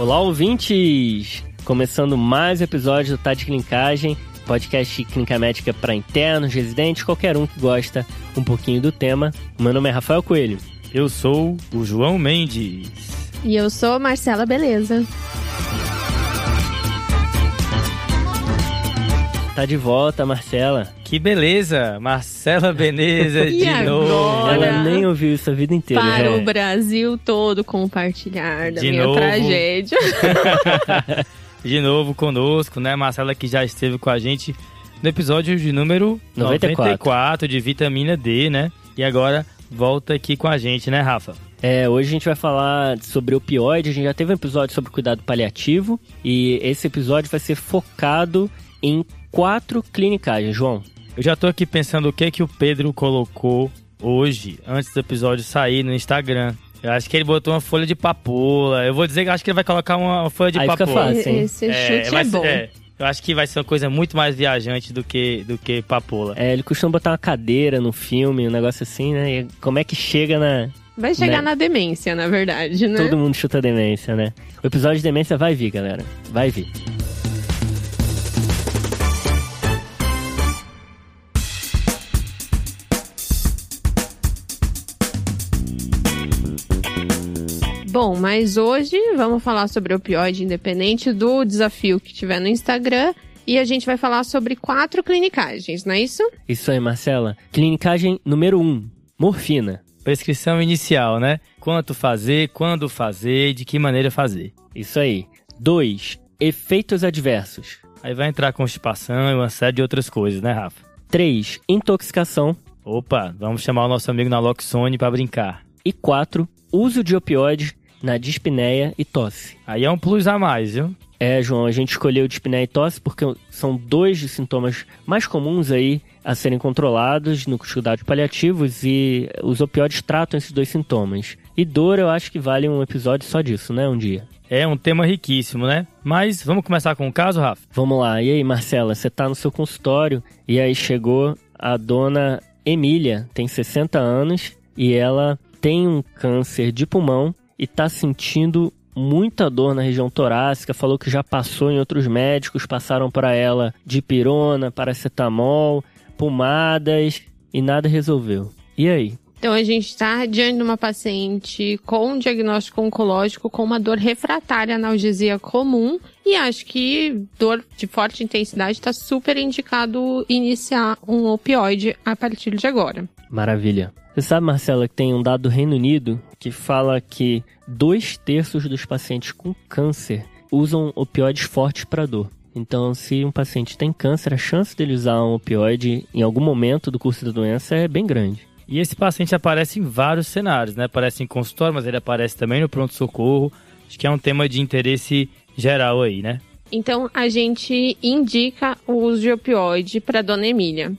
Olá, ouvintes! Começando mais um episódio do Tá de Clinicagem, podcast clínica médica para internos, residentes, qualquer um que gosta um pouquinho do tema. Meu nome é Rafael Coelho. Eu sou o João Mendes. E eu sou Marcela Beleza. Tá de volta, Marcela. Que beleza! Marcela Beneza de agora? novo. Ela nem ouviu isso a vida inteira. Para é. o Brasil todo compartilhar da De minha novo. tragédia. De novo conosco, né? Marcela que já esteve com a gente no episódio de número 94. 94 de vitamina D, né? E agora volta aqui com a gente, né, Rafa? É, hoje a gente vai falar sobre opioide. A gente já teve um episódio sobre cuidado paliativo e esse episódio vai ser focado em quatro clinicagens, João. Eu já tô aqui pensando o que que o Pedro colocou hoje, antes do episódio sair no Instagram. Eu acho que ele botou uma folha de papoula. Eu vou dizer que eu acho que ele vai colocar uma folha de Aí fica papoula. fácil. hein? Esse chute é, vai ser- bom. é, eu acho que vai ser uma coisa muito mais viajante do que, do que papoula. É, ele costuma botar uma cadeira no filme, um negócio assim, né? E como é que chega na. Vai chegar Né? na demência, na verdade, né? Todo mundo chuta demência, né? O episódio de demência vai vir, galera. Vai vir. Bom, mas hoje vamos falar sobre opioide independente do desafio que tiver no Instagram. E a gente vai falar sobre quatro clinicagens, não é isso? Isso aí, Marcela. Clinicagem número 1. Um, morfina. Prescrição inicial, né? Quanto fazer, quando fazer e de que maneira fazer. Isso aí. 2. Efeitos adversos. Aí vai entrar constipação e uma série de outras coisas, né, Rafa? 3. Intoxicação. Opa, vamos chamar o nosso amigo Naloxone pra brincar. E 4. Uso de opioide na dispneia e tosse. Aí é um plus a mais, viu? É, João, a gente escolheu dispneia e tosse porque são dois dos sintomas mais comuns aí a serem controlados nos cuidados paliativos e os opioides tratam esses dois sintomas. E dor, eu acho que vale um episódio só disso, né? Um dia. É um tema riquíssimo, né? Mas vamos começar com o caso, Rafa? Vamos lá. E aí, Marcela, você tá no seu consultório e aí chegou a dona Emília, tem 60 anos e ela tem um câncer de pulmão e tá sentindo muita dor na região torácica, falou que já passou em outros médicos, passaram para ela dipirona, paracetamol, pomadas e nada resolveu. E aí? Então a gente está diante de uma paciente com um diagnóstico oncológico com uma dor refratária analgesia comum e acho que dor de forte intensidade está super indicado iniciar um opioide a partir de agora. Maravilha. Você sabe, Marcela, que tem um dado do Reino Unido que fala que dois terços dos pacientes com câncer usam opioides fortes para dor. Então, se um paciente tem câncer, a chance dele usar um opioide em algum momento do curso da doença é bem grande. E esse paciente aparece em vários cenários, né? Aparece em consultório, mas ele aparece também no pronto-socorro. Acho que é um tema de interesse geral aí, né? Então a gente indica o uso de opioide para dona Emília.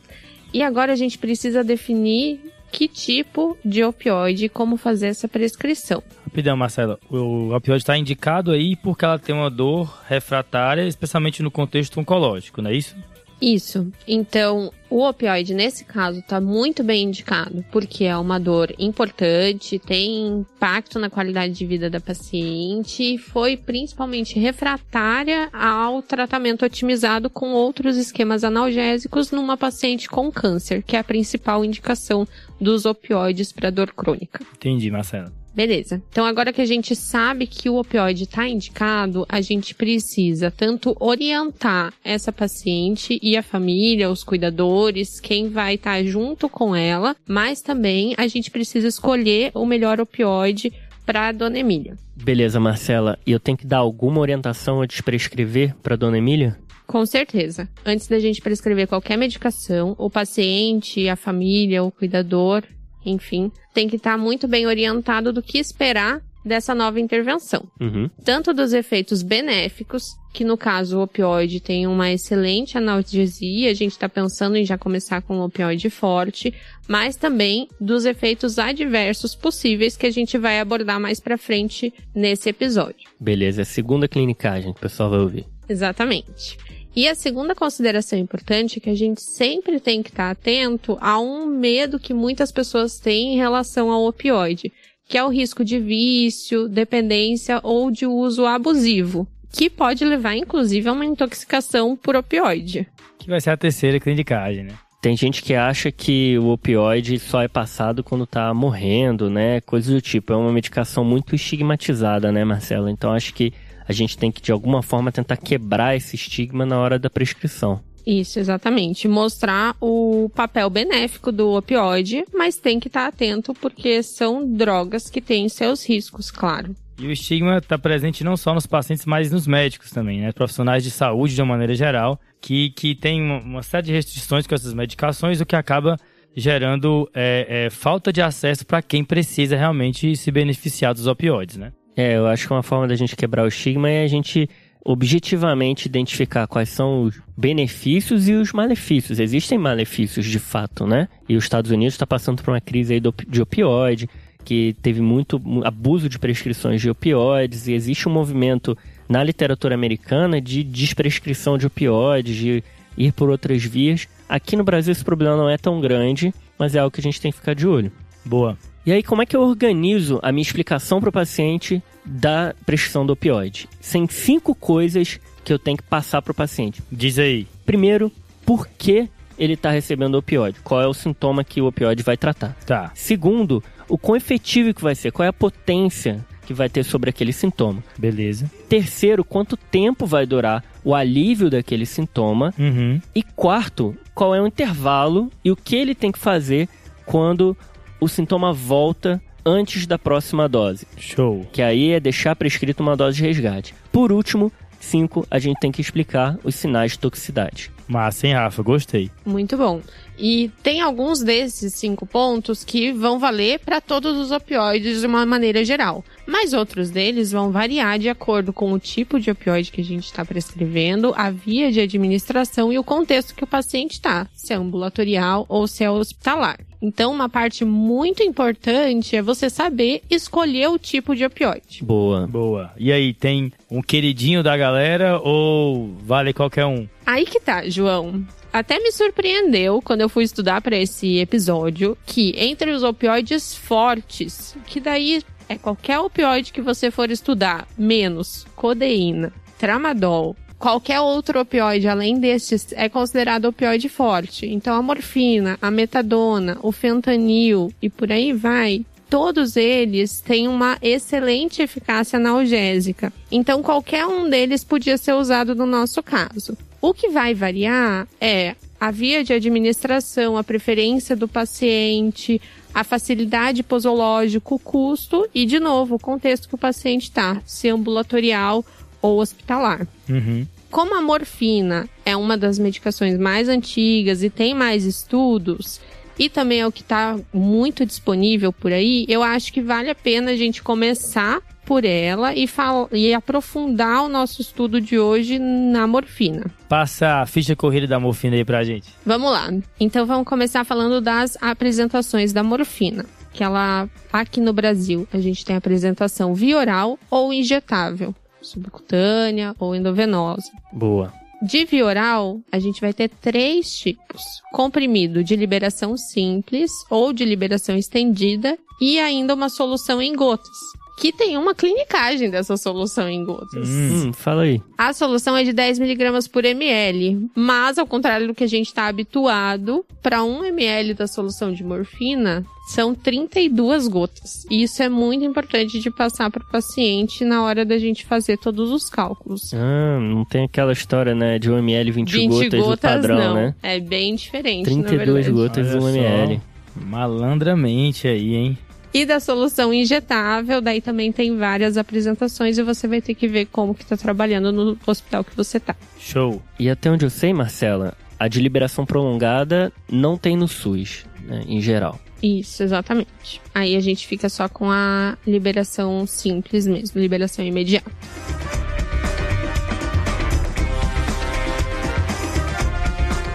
E agora a gente precisa definir que tipo de opioide e como fazer essa prescrição. Rapidão, Marcelo. O opioide está indicado aí porque ela tem uma dor refratária, especialmente no contexto oncológico, não é isso? Isso. Então, o opioide nesse caso está muito bem indicado, porque é uma dor importante, tem impacto na qualidade de vida da paciente e foi principalmente refratária ao tratamento otimizado com outros esquemas analgésicos numa paciente com câncer, que é a principal indicação dos opioides para dor crônica. Entendi, Marcelo. Beleza. Então, agora que a gente sabe que o opioide está indicado, a gente precisa tanto orientar essa paciente e a família, os cuidadores, quem vai estar junto com ela, mas também a gente precisa escolher o melhor opioide para a dona Emília. Beleza, Marcela. E eu tenho que dar alguma orientação antes de prescrever para dona Emília? Com certeza. Antes da gente prescrever qualquer medicação, o paciente, a família, o cuidador, enfim, tem que estar muito bem orientado do que esperar dessa nova intervenção. Uhum. Tanto dos efeitos benéficos, que no caso o opioide tem uma excelente analgesia, a gente está pensando em já começar com um opioide forte, mas também dos efeitos adversos possíveis que a gente vai abordar mais pra frente nesse episódio. Beleza, é a segunda clinicagem que o pessoal vai ouvir. Exatamente. E a segunda consideração importante é que a gente sempre tem que estar atento a um medo que muitas pessoas têm em relação ao opioide, que é o risco de vício, dependência ou de uso abusivo, que pode levar inclusive a uma intoxicação por opioide. Que vai ser a terceira clinicagem, né? Tem gente que acha que o opioide só é passado quando tá morrendo, né? Coisas do tipo. É uma medicação muito estigmatizada, né, Marcelo? Então acho que a gente tem que, de alguma forma, tentar quebrar esse estigma na hora da prescrição. Isso, exatamente. Mostrar o papel benéfico do opioide, mas tem que estar atento porque são drogas que têm seus riscos, claro. E o estigma está presente não só nos pacientes, mas nos médicos também, né? Profissionais de saúde de uma maneira geral, que, que tem uma, série de restrições com essas medicações, o que acaba gerando é, é, falta de acesso para quem precisa realmente se beneficiar dos opioides, né? É, eu acho que uma forma da gente quebrar o estigma é a gente objetivamente identificar quais são os benefícios e os malefícios. Existem malefícios de fato, né? E os Estados Unidos está passando por uma crise aí de opioide, que teve muito abuso de prescrições de opioides, e existe um movimento na literatura americana de desprescrição de opioides, de ir por outras vias. Aqui no Brasil esse problema não é tão grande, mas é algo que a gente tem que ficar de olho. Boa. E aí, como é que eu organizo a minha explicação para o paciente da prescrição do opioide? Tem cinco coisas que eu tenho que passar para o paciente. Diz aí. Primeiro, por que ele está recebendo opioide? Qual é o sintoma que o opioide vai tratar? Tá. Segundo, o quão efetivo que vai ser? Qual é a potência que vai ter sobre aquele sintoma? Beleza. Terceiro, quanto tempo vai durar o alívio daquele sintoma? Uhum. E quarto, qual é o intervalo e o que ele tem que fazer quando o sintoma volta antes da próxima dose. Show. Que aí é deixar prescrito uma dose de resgate. Por último, 5, a gente tem que explicar os sinais de toxicidade. Massa, hein, Rafa? Gostei. Muito bom. E tem alguns desses cinco pontos que vão valer para todos os opioides de uma maneira geral. Mas outros deles vão variar de acordo com o tipo de opioide que a gente está prescrevendo, a via de administração e o contexto que o paciente está, se é ambulatorial ou se é hospitalar. Então, uma parte muito importante é você saber escolher o tipo de opioide. Boa. Boa. E aí, tem um queridinho da galera ou vale qualquer um? Aí que tá, João. Até me surpreendeu quando eu fui estudar para esse episódio que entre os opioides fortes, que daí é qualquer opioide que você for estudar, menos codeína, tramadol, qualquer outro opioide além destes é considerado opioide forte. Então a morfina, a metadona, o fentanil e por aí vai, todos eles têm uma excelente eficácia analgésica. Então qualquer um deles podia ser usado no nosso caso. O que vai variar é a via de administração, a preferência do paciente, a facilidade posológica, o custo e, de novo, o contexto que o paciente está, se ambulatorial ou hospitalar. Uhum. Como a morfina é uma das medicações mais antigas e tem mais estudos, e também é o que está muito disponível por aí, eu acho que vale a pena a gente começar por ela e, e aprofundar o nosso estudo de hoje na morfina. Passa a ficha corrida da morfina aí pra gente. Vamos lá. Então vamos começar falando das apresentações da morfina. Que ela, aqui no Brasil, a gente tem apresentação via oral ou injetável subcutânea ou endovenosa. Boa. De via oral, a gente vai ter três tipos: comprimido de liberação simples ou de liberação estendida e ainda uma solução em gotas que tem uma clinicagem dessa solução em gotas. Hum, fala aí. A solução é de 10 miligramas por ml, mas ao contrário do que a gente está habituado, para 1 ml da solução de morfina, são 32 gotas. E isso é muito importante de passar para o paciente na hora da gente fazer todos os cálculos. Ah, não tem aquela história, né, de 1 ml 20, 20 gotas, gotas do padrão, não. né? É bem diferente, 32 gotas de 1 ml. Malandramente aí, hein? E da solução injetável, daí também tem várias apresentações e você vai ter que ver como que tá trabalhando no hospital que você tá. Show. E até onde eu sei, Marcela, a de liberação prolongada não tem no SUS, né, em geral. Isso, exatamente. Aí a gente fica só com a liberação simples mesmo, liberação imediata.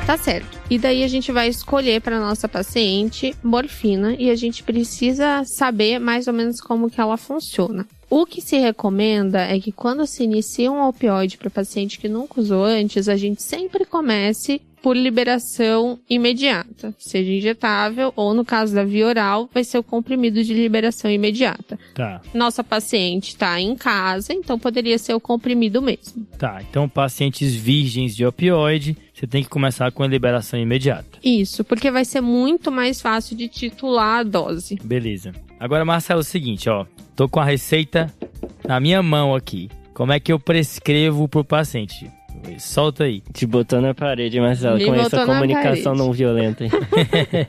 Tá certo. E daí a gente vai escolher para nossa paciente morfina e a gente precisa saber mais ou menos como que ela funciona. O que se recomenda é que quando se inicia um opioide para paciente que nunca usou antes, a gente sempre comece por liberação imediata, seja injetável ou no caso da via oral, vai ser o comprimido de liberação imediata. Tá. Nossa paciente está em casa, então poderia ser o comprimido mesmo. Tá, então pacientes virgens de opioide, você tem que começar com a liberação imediata. Isso, porque vai ser muito mais fácil de titular a dose. Beleza. Agora, Marcelo, é o seguinte, ó. Tô com a receita na minha mão aqui. Como é que eu prescrevo pro paciente? Solta aí. Te botou na parede, Marcelo, Me com essa comunicação não violenta. hein?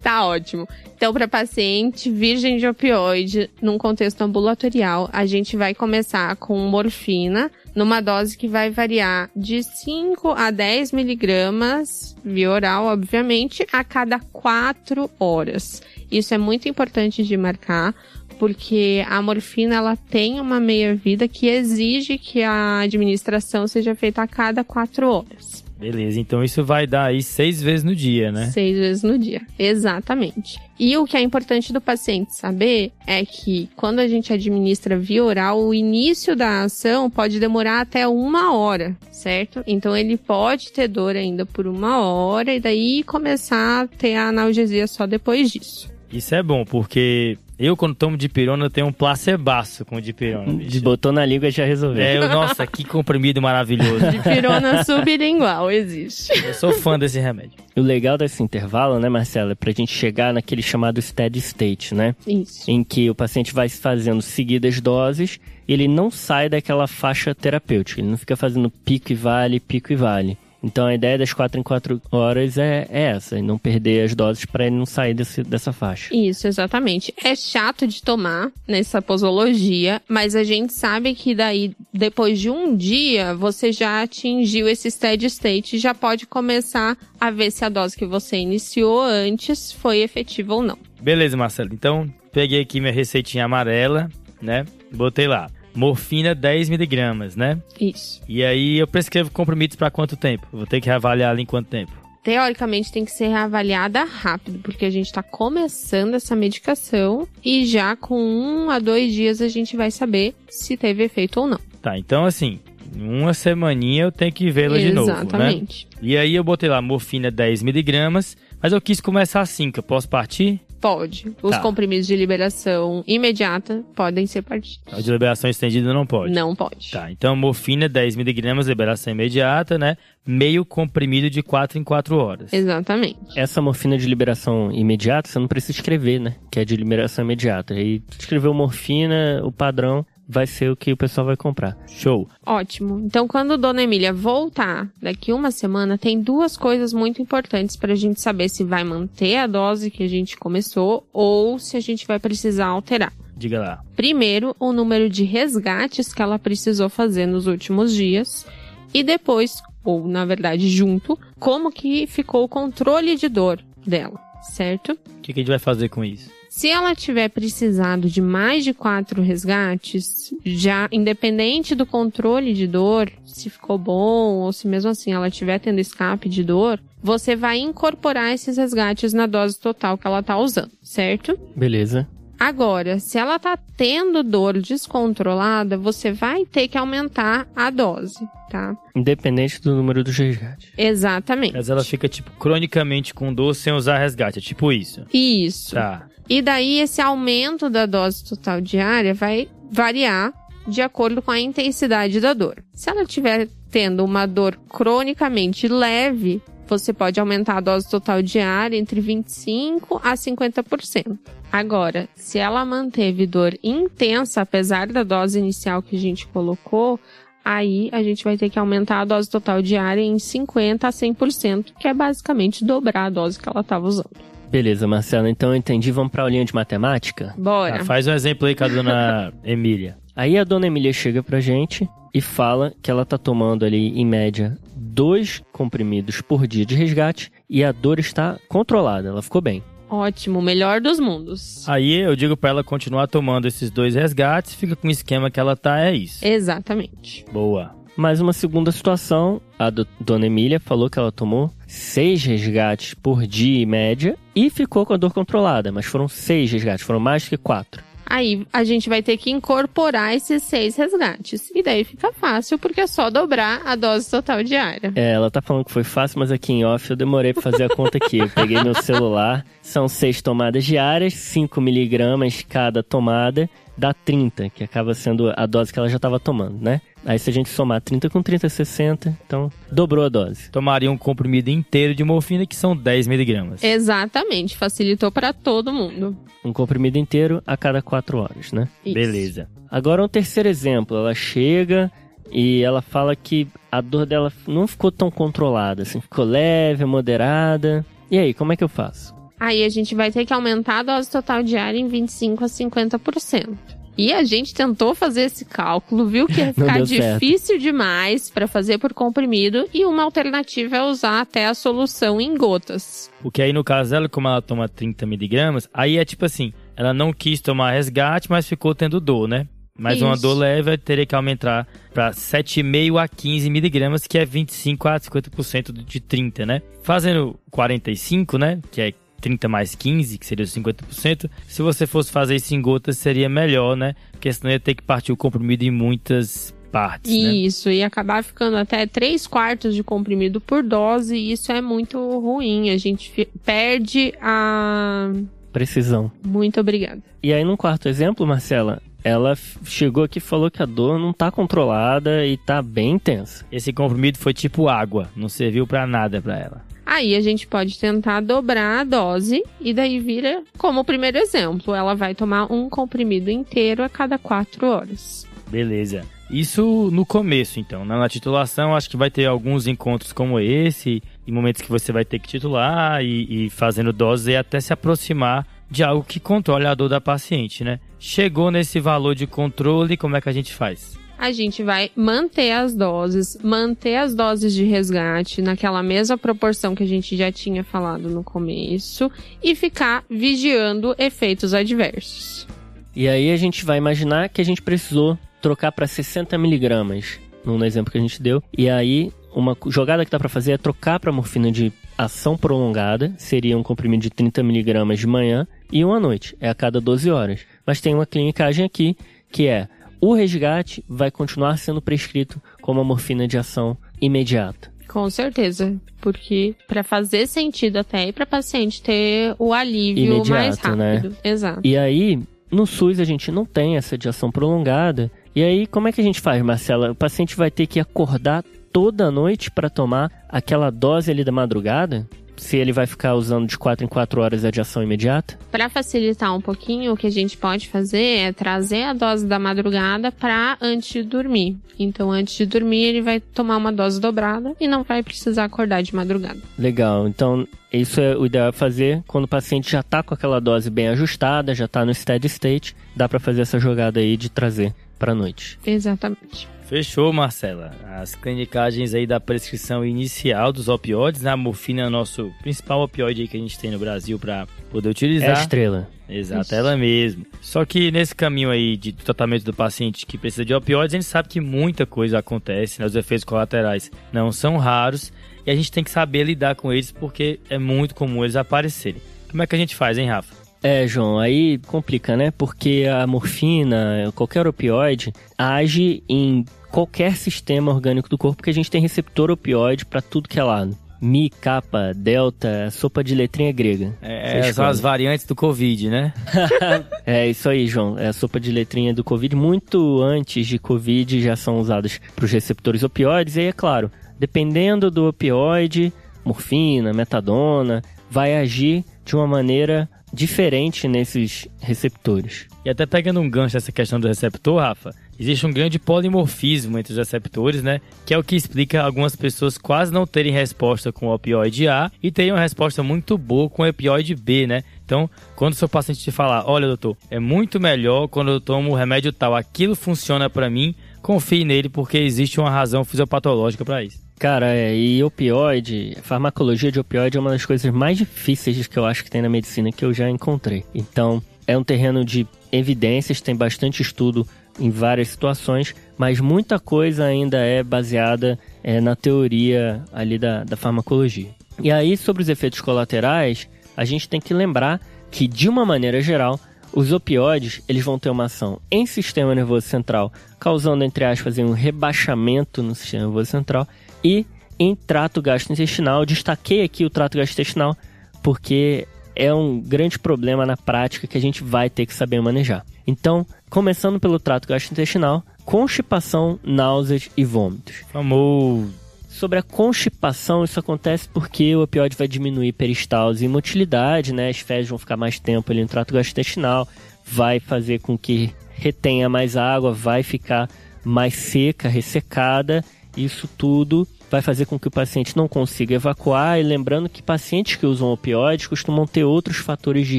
Tá ótimo. Então, para paciente virgem de opioide, num contexto ambulatorial, a gente vai começar com morfina, numa dose que vai variar de 5 a 10 miligramas, via oral, obviamente, a cada 4 horas. Isso é muito importante de marcar, porque a morfina ela tem uma meia-vida que exige que a administração seja feita a cada 4 horas. Beleza, então isso vai dar aí seis vezes no dia, né? Seis vezes no dia. Exatamente. E o que é importante do paciente saber é que quando a gente administra via oral, o início da ação pode demorar até uma hora, certo? Então ele pode ter dor ainda por uma hora e daí começar a ter a analgesia só depois disso. Isso é bom, porque eu, quando tomo dipirona, eu tenho um placebaço com dipirona. De bicho. botou na língua já resolveu. É, eu- nossa, que comprimido maravilhoso. Dipirona sublingual existe. Eu sou fã desse remédio. O legal desse intervalo, né, Marcela, é pra gente chegar naquele chamado steady state, né? Isso. Em que o paciente vai fazendo seguidas doses e ele não sai daquela faixa terapêutica. Ele não fica fazendo pico e vale, pico e vale. Então a ideia das 4 em 4 horas é, é essa, e não perder as doses para ele não sair desse, dessa faixa. Isso, exatamente. É chato de tomar nessa posologia, mas a gente sabe que daí, depois de um dia, você já atingiu esse steady state e já pode começar a ver se a dose que você iniciou antes foi efetiva ou não. Beleza, Marcelo. Então, peguei aqui minha receitinha amarela, né? Botei lá. Morfina 10mg, né? Isso. E aí eu prescrevo comprimidos pra quanto tempo? Vou ter que reavaliar ali em quanto tempo? Teoricamente tem que ser reavaliada rápido, porque a gente está começando essa medicação e já com um a dois dias a gente vai saber se teve efeito ou não. Tá, então assim, uma semaninha eu tenho que vê-la de novo, né? Exatamente. E aí eu botei lá morfina 10mg, mas eu quis começar assim, que eu posso partir? Pode. Os Tá. comprimidos de liberação imediata podem ser partidos. A de liberação estendida não pode. Não pode. Tá, então morfina 10mg, liberação imediata, né? Meio comprimido de 4 em 4 horas. Exatamente. Essa morfina de liberação imediata, você não precisa escrever, né? Que é de liberação imediata. Aí tu escreveu morfina, o padrão vai ser o que o pessoal vai comprar. Show. Ótimo. Então, quando Dona Emília voltar daqui uma semana, tem duas coisas muito importantes para a gente saber se vai manter a dose que a gente começou ou se a gente vai precisar alterar. Diga lá. Primeiro, o número de resgates que ela precisou fazer nos últimos dias. E depois, ou na verdade junto, como que ficou o controle de dor dela, certo? O que, que a gente vai fazer com isso? Se ela tiver precisado de mais de quatro resgates, já independente do controle de dor, se ficou bom ou se mesmo assim ela estiver tendo escape de dor, você vai incorporar esses resgates na dose total que ela tá usando, certo? Beleza. Agora, se ela tá tendo dor descontrolada, você vai ter que aumentar a dose, tá? Independente do número dos resgates. Exatamente. Mas ela fica, tipo, cronicamente com dor sem usar resgate. É tipo isso. Isso. Tá. E daí esse aumento da dose total diária vai variar de acordo com a intensidade da dor. Se ela estiver tendo uma dor cronicamente leve, você pode aumentar a dose total diária entre 25 a 50%. Agora, se ela manteve dor intensa apesar da dose inicial que a gente colocou, aí a gente vai ter que aumentar a dose total diária em 50 a 100%, que é basicamente dobrar a dose que ela estava usando. Beleza, Marcelo. Então eu entendi. Vamos pra aulinha de matemática? Bora. Tá, faz um exemplo aí com a dona Emília. Aí a dona Emília chega pra gente e fala que ela tá tomando ali, em média, dois comprimidos por dia de resgate e a dor está controlada, ela ficou bem. Ótimo, melhor dos mundos. Aí eu digo pra ela continuar tomando esses dois resgates, fica com o esquema que ela tá, é isso. Exatamente. Boa. Mais uma segunda situação, a do- dona Emília falou que ela tomou seis resgates por dia em média e ficou com a dor controlada, mas foram seis resgates, foram mais que quatro. Aí a gente vai ter que incorporar esses seis resgates. E daí fica fácil, porque é só dobrar a dose total diária. É, ela tá falando que foi fácil, mas aqui em off eu demorei pra fazer a conta aqui. Eu peguei meu celular, são seis tomadas diárias, 5 miligramas cada tomada, dá 30, que acaba sendo a dose que ela já estava tomando, né? Aí se a gente somar 30 com 30, 60, então dobrou a dose. Tomaria um comprimido inteiro de morfina, que são 10 miligramas. Exatamente, facilitou para todo mundo. Um comprimido inteiro a cada 4 horas, né? Isso. Beleza. Agora um terceiro exemplo, ela chega e ela fala que a dor dela não ficou tão controlada, assim, ficou leve, moderada. E aí, como é que eu faço? Aí a gente vai ter que aumentar a dose total diária em 25 a 50%. E a gente tentou fazer esse cálculo, viu que ia ficar deu certo. difícil demais para fazer por comprimido e uma alternativa é usar até a solução em gotas. Porque aí no caso dela, como ela toma 30 miligramas, aí é tipo assim, ela não quis tomar resgate, mas ficou tendo dor, né? Mas uma Isso. dor leve teria que aumentar para 7,5 a 15 miligramas, que é 25 a 50% de 30, né? Fazendo 45, né? Que é 30 mais 15, que seria os 50%. Se você fosse fazer isso em gotas, seria melhor, né? Porque senão ia ter que partir o comprimido em muitas partes, né? Isso, e acabar ficando até 3 quartos de comprimido por dose, e isso é muito ruim. A gente perde a. Precisão. Muito obrigada. E aí, num quarto exemplo, Marcela, ela chegou aqui e falou que a dor não tá controlada e tá bem intensa. Esse comprimido foi tipo água, não serviu pra nada pra ela. Aí a gente pode tentar dobrar a dose e daí vira como primeiro exemplo. Ela vai tomar um comprimido inteiro a cada quatro horas. Beleza. Isso no começo, então. Na titulação, acho que vai ter alguns encontros como esse, e momentos que você vai ter que titular e, e fazendo doses e até se aproximar de algo que controle a dor da paciente, né? Chegou nesse valor de controle, como é que a gente faz? A gente vai manter as doses, manter as doses de resgate naquela mesma proporção que a gente já tinha falado no começo e ficar vigiando efeitos adversos. E aí a gente vai imaginar que a gente precisou trocar para 60 miligramas, no exemplo que a gente deu. E aí uma jogada que dá para fazer é trocar para morfina de ação prolongada, seria um comprimido de 30 miligramas de manhã e um à noite, é a cada 12 horas. Mas tem uma clinicagem aqui que é o resgate vai continuar sendo prescrito como a morfina de ação imediata. Com certeza, porque para fazer sentido até e para paciente ter o alívio Imediato, mais né? rápido. Exato. E aí, no SUS a gente não tem essa de ação prolongada. E aí, como é que a gente faz, Marcela? O paciente vai ter que acordar toda noite para tomar aquela dose ali da madrugada? Se ele vai ficar usando de 4 em 4 horas a de ação imediata? Para facilitar um pouquinho, o que a gente pode fazer é trazer a dose da madrugada para antes de dormir. Então, antes de dormir, ele vai tomar uma dose dobrada e não vai precisar acordar de madrugada. Legal. Então, isso é o ideal é fazer quando o paciente já tá com aquela dose bem ajustada, já tá no steady state, dá para fazer essa jogada aí de trazer para noite. Exatamente. Fechou, Marcela. As clinicagens aí da prescrição inicial dos opioides, né? A morfina é o nosso principal opioide aí que a gente tem no Brasil para poder É a utilizar. estrela. Exato, Isso. ela mesmo. Só que nesse caminho aí de tratamento do paciente que precisa de opioides, a gente sabe que muita coisa acontece, né? os efeitos colaterais não são raros e a gente tem que saber lidar com eles porque é muito comum eles aparecerem. Como é que a gente faz, hein, Rafa? É, João, aí complica, né? Porque a morfina, qualquer opioide, age em qualquer sistema orgânico do corpo, porque a gente tem receptor opioide para tudo que é lado. Mi, kappa, delta, sopa de letrinha grega. É, são as variantes do Covid, né? É isso aí, João. É a sopa de letrinha do Covid. Muito antes de Covid já são usados para os receptores opioides. E aí, é claro, dependendo do opioide, morfina, metadona, vai agir de uma maneira diferente nesses receptores. E até pegando um gancho dessa questão do receptor, Rafa, existe um grande polimorfismo entre os receptores, né? Que é o que explica algumas pessoas quase não terem resposta com o opioide A e terem uma resposta muito boa com o opioide B, né? Então, quando o seu paciente te falar, olha, doutor, é muito melhor quando eu tomo o remédio tal, aquilo funciona pra mim, confie nele porque existe uma razão fisiopatológica pra isso. Cara, é, e opioide, farmacologia de opioide é uma das coisas mais difíceis que eu acho que tem na medicina que eu já encontrei. Então, é um terreno de evidências, tem bastante estudo em várias situações, mas muita coisa ainda é baseada é, na teoria ali da, da farmacologia. E aí, sobre os efeitos colaterais, a gente tem que lembrar que, de uma maneira geral, Os opioides, eles vão ter uma ação em sistema nervoso central, causando, entre aspas, um rebaixamento no sistema nervoso central e em trato gastrointestinal. Destaquei aqui o trato gastrointestinal porque é um grande problema na prática que a gente vai ter que saber manejar. Então, começando pelo trato gastrointestinal, constipação, náuseas e vômitos. Famoso. Sobre a constipação, isso acontece porque o opioide vai diminuir peristalse e motilidade, né? As fezes vão ficar mais tempo ali no trato gastrointestinal, vai fazer com que retenha mais água, vai ficar mais seca, ressecada. Isso tudo vai fazer com que o paciente não consiga evacuar. E lembrando que pacientes que usam opioides costumam ter outros fatores de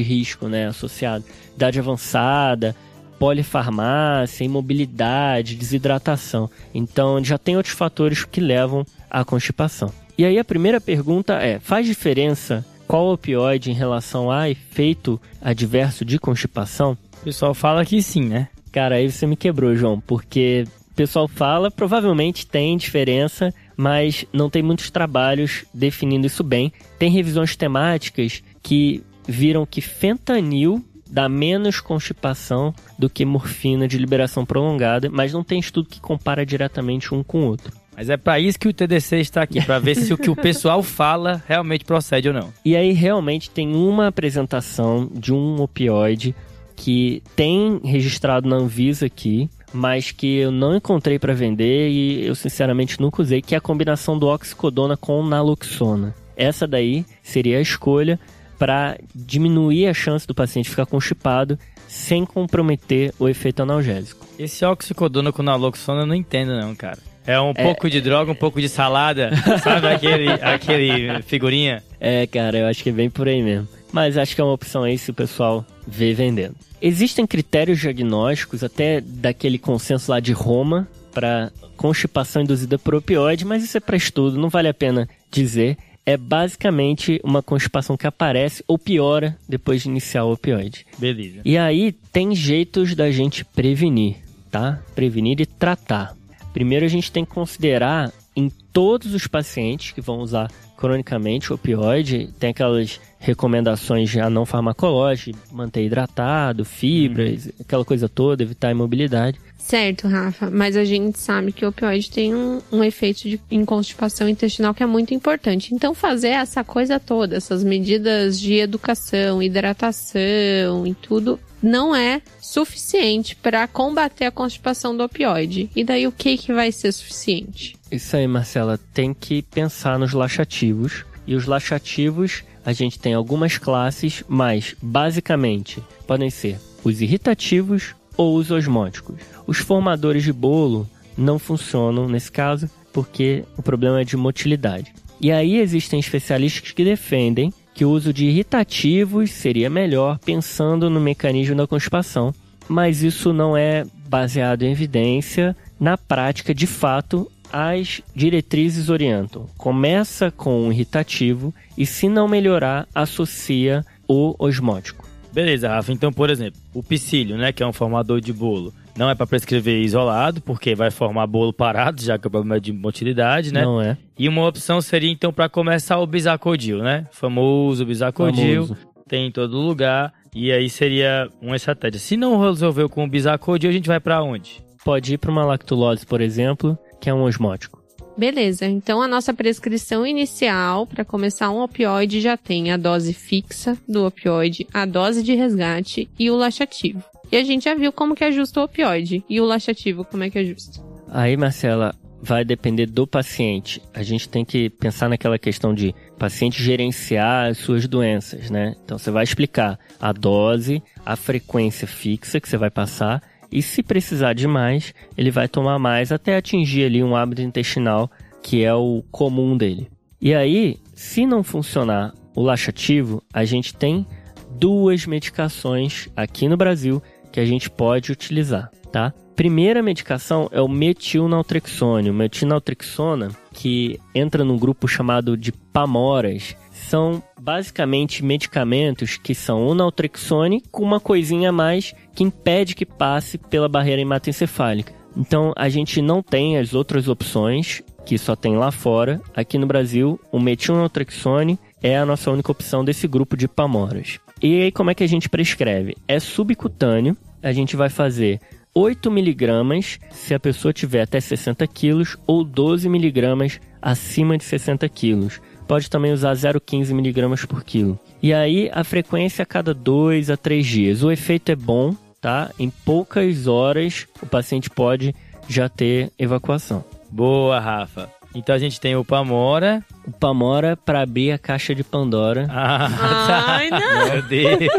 risco né, associados. Idade avançada, polifarmácia, imobilidade, desidratação. Então já tem outros fatores que levam à constipação. E aí a primeira pergunta é: faz diferença qual opioide em relação a efeito adverso de constipação? O pessoal fala que sim, né? Cara, aí você me quebrou, João, porque o pessoal fala, provavelmente tem diferença, mas não tem muitos trabalhos definindo isso bem. Tem revisões temáticas que viram que fentanil dá menos constipação do que morfina de liberação prolongada, mas não tem estudo que compara diretamente um com o outro. Mas é para isso que o TDC está aqui, para ver se o que o pessoal fala realmente procede ou não. E aí realmente tem uma apresentação de um opioide que tem registrado na Anvisa aqui, mas que eu não encontrei para vender e eu sinceramente nunca usei, que é a combinação do oxicodona com naloxona. Essa daí seria a escolha, para diminuir a chance do paciente ficar constipado sem comprometer o efeito analgésico. Esse oxicodona com naloxona eu não entendo não, cara. É um é... pouco de droga, um pouco de salada, sabe aquele, aquele figurinha? É, cara, eu acho que é bem por aí mesmo. Mas acho que é uma opção aí se o pessoal vê vendendo. Existem critérios diagnósticos, até daquele consenso lá de Roma, para constipação induzida por opioide, mas isso é para estudo, não vale a pena dizer é basicamente uma constipação que aparece ou piora depois de iniciar o opioide. Beleza. E aí tem jeitos da gente prevenir, tá? Prevenir e tratar. Primeiro a gente tem que considerar em todos os pacientes que vão usar cronicamente o opioide, tem aquelas recomendações já não farmacológicas, manter hidratado, fibras, uhum. aquela coisa toda, evitar a imobilidade. Certo, Rafa, mas a gente sabe que o opioide tem um, um efeito de inconstipação intestinal que é muito importante. Então, fazer essa coisa toda, essas medidas de educação, hidratação e tudo, não é suficiente para combater a constipação do opioide. E daí o que, que vai ser suficiente? Isso aí, Marcela, tem que pensar nos laxativos. E os laxativos, a gente tem algumas classes, mas basicamente podem ser os irritativos, ou os osmóticos. Os formadores de bolo não funcionam nesse caso porque o problema é de motilidade. E aí existem especialistas que defendem que o uso de irritativos seria melhor pensando no mecanismo da constipação, mas isso não é baseado em evidência. Na prática, de fato, as diretrizes orientam. Começa com um irritativo e, se não melhorar, associa o osmótico. Beleza, Rafa. Então, por exemplo, o psyllium, né, que é um formador de bolo, não é para prescrever isolado, porque vai formar bolo parado, já que é o problema de motilidade, né? Não é. E uma opção seria, então, para começar o bisacodil, né? Famoso bisacodil, Famoso. tem em todo lugar. E aí seria uma estratégia. Se não resolveu com o bisacodil, a gente vai para onde? Pode ir para uma lactulose, por exemplo, que é um osmótico. Beleza, então a nossa prescrição inicial para começar um opioide já tem a dose fixa do opioide, a dose de resgate e o laxativo. E a gente já viu como que é justo o opioide e o laxativo como é que é justo. Aí, Marcela, vai depender do paciente. A gente tem que pensar naquela questão de paciente gerenciar as suas doenças, né? Então você vai explicar a dose, a frequência fixa que você vai passar e se precisar de mais, ele vai tomar mais até atingir ali um hábito intestinal que é o comum dele. E aí, se não funcionar o laxativo, a gente tem duas medicações aqui no Brasil que a gente pode utilizar, tá? Primeira medicação é o metilnaltrexone. O metilnaltrexona, que entra num grupo chamado de pamoras, são basicamente medicamentos que são o naltrexone com uma coisinha a mais que impede que passe pela barreira hematoencefálica. Então a gente não tem as outras opções que só tem lá fora. Aqui no Brasil, o metilnaltrexone é a nossa única opção desse grupo de pamoras. E aí, como é que a gente prescreve? É subcutâneo, a gente vai fazer 8 miligramas se a pessoa tiver até 60 quilos ou 12 miligramas acima de 60 quilos. Pode também usar 0,15 miligramas por quilo. E aí a frequência a cada 2 a 3 dias. O efeito é bom, tá? Em poucas horas o paciente pode já ter evacuação. Boa, Rafa. Então a gente tem o Pamora. O Pamora para abrir a caixa de Pandora. Ah, tá. Ai, não. Meu Deus.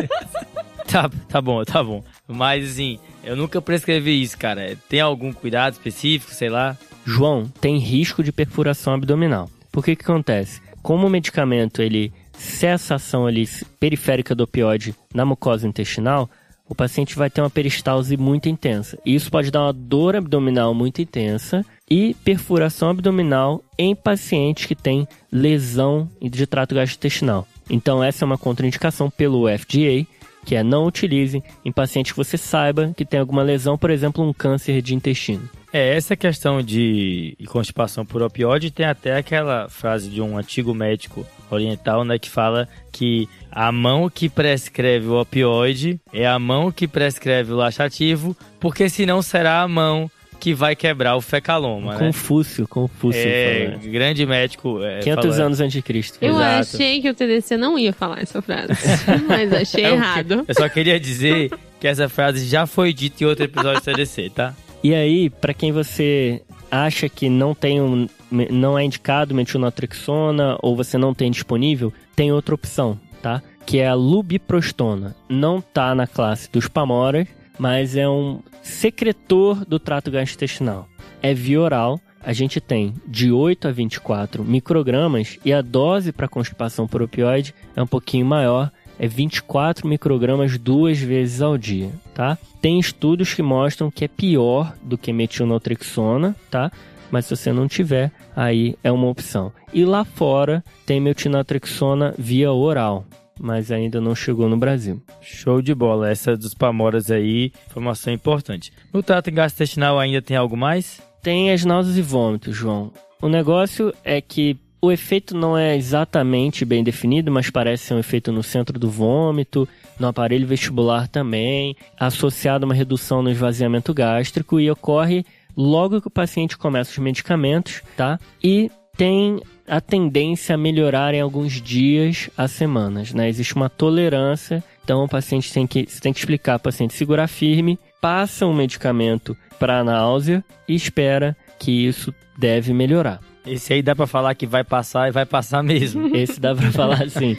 tá, tá bom, tá bom. Mas assim, eu nunca prescrevi isso, cara. Tem algum cuidado específico, sei lá? João, tem risco de perfuração abdominal. Por que que acontece? Como o medicamento ele cessa a ação ali periférica do opioide na mucosa intestinal, o paciente vai ter uma peristalse muito intensa. E isso pode dar uma dor abdominal muito intensa e perfuração abdominal em pacientes que têm lesão de trato gastrointestinal. Então essa é uma contraindicação pelo FDA, que é não utilize em pacientes que você saiba que tem alguma lesão, por exemplo, um câncer de intestino. É, essa questão de constipação por opioide tem até aquela frase de um antigo médico oriental, né, que fala que a mão que prescreve o opioide é a mão que prescreve o laxativo, porque senão será a mão que vai quebrar o fecaloma, né? Confúcio, Confúcio. É, falou. grande médico. É, 500 fala- anos antes de Cristo. Eu Exato. achei que o TDC não ia falar essa frase, mas achei É errado. Eu só queria dizer que essa frase já foi dita em outro episódio do CDC, tá? E aí, para quem você acha que não tem um, não é indicado metilnaltrexona ou você não tem disponível, tem outra opção, tá? Que é a lubiprostona. Não tá na classe dos pamoras, mas é um secretor do trato gastrointestinal. É via oral. A gente tem de 8 a 24 microgramas e a dose para constipação por opioide é um pouquinho maior, é 24 microgramas duas vezes ao dia, tá? Tem estudos que mostram que é pior do que metilnaltrexona, tá? Mas se você não tiver, aí é uma opção. E lá fora tem metilnaltrexona via oral, mas ainda não chegou no Brasil. Show de bola. Essa dos pamoras aí, informação importante. No trato gastrointestinal ainda tem algo mais? Tem as náuseas e vômitos, João. O negócio é que o efeito não é exatamente bem definido, mas parece ser um efeito no centro do vômito, no aparelho vestibular também, associado a uma redução no esvaziamento gástrico e ocorre logo que o paciente começa os medicamentos, tá? E tem a tendência a melhorar em alguns dias a semanas, né? Existe uma tolerância, então o paciente tem que, você tem que explicar o paciente segurar firme, passa um medicamento para náusea e espera que isso deve melhorar. Esse aí dá pra falar que vai passar e vai passar mesmo. Esse dá para falar assim.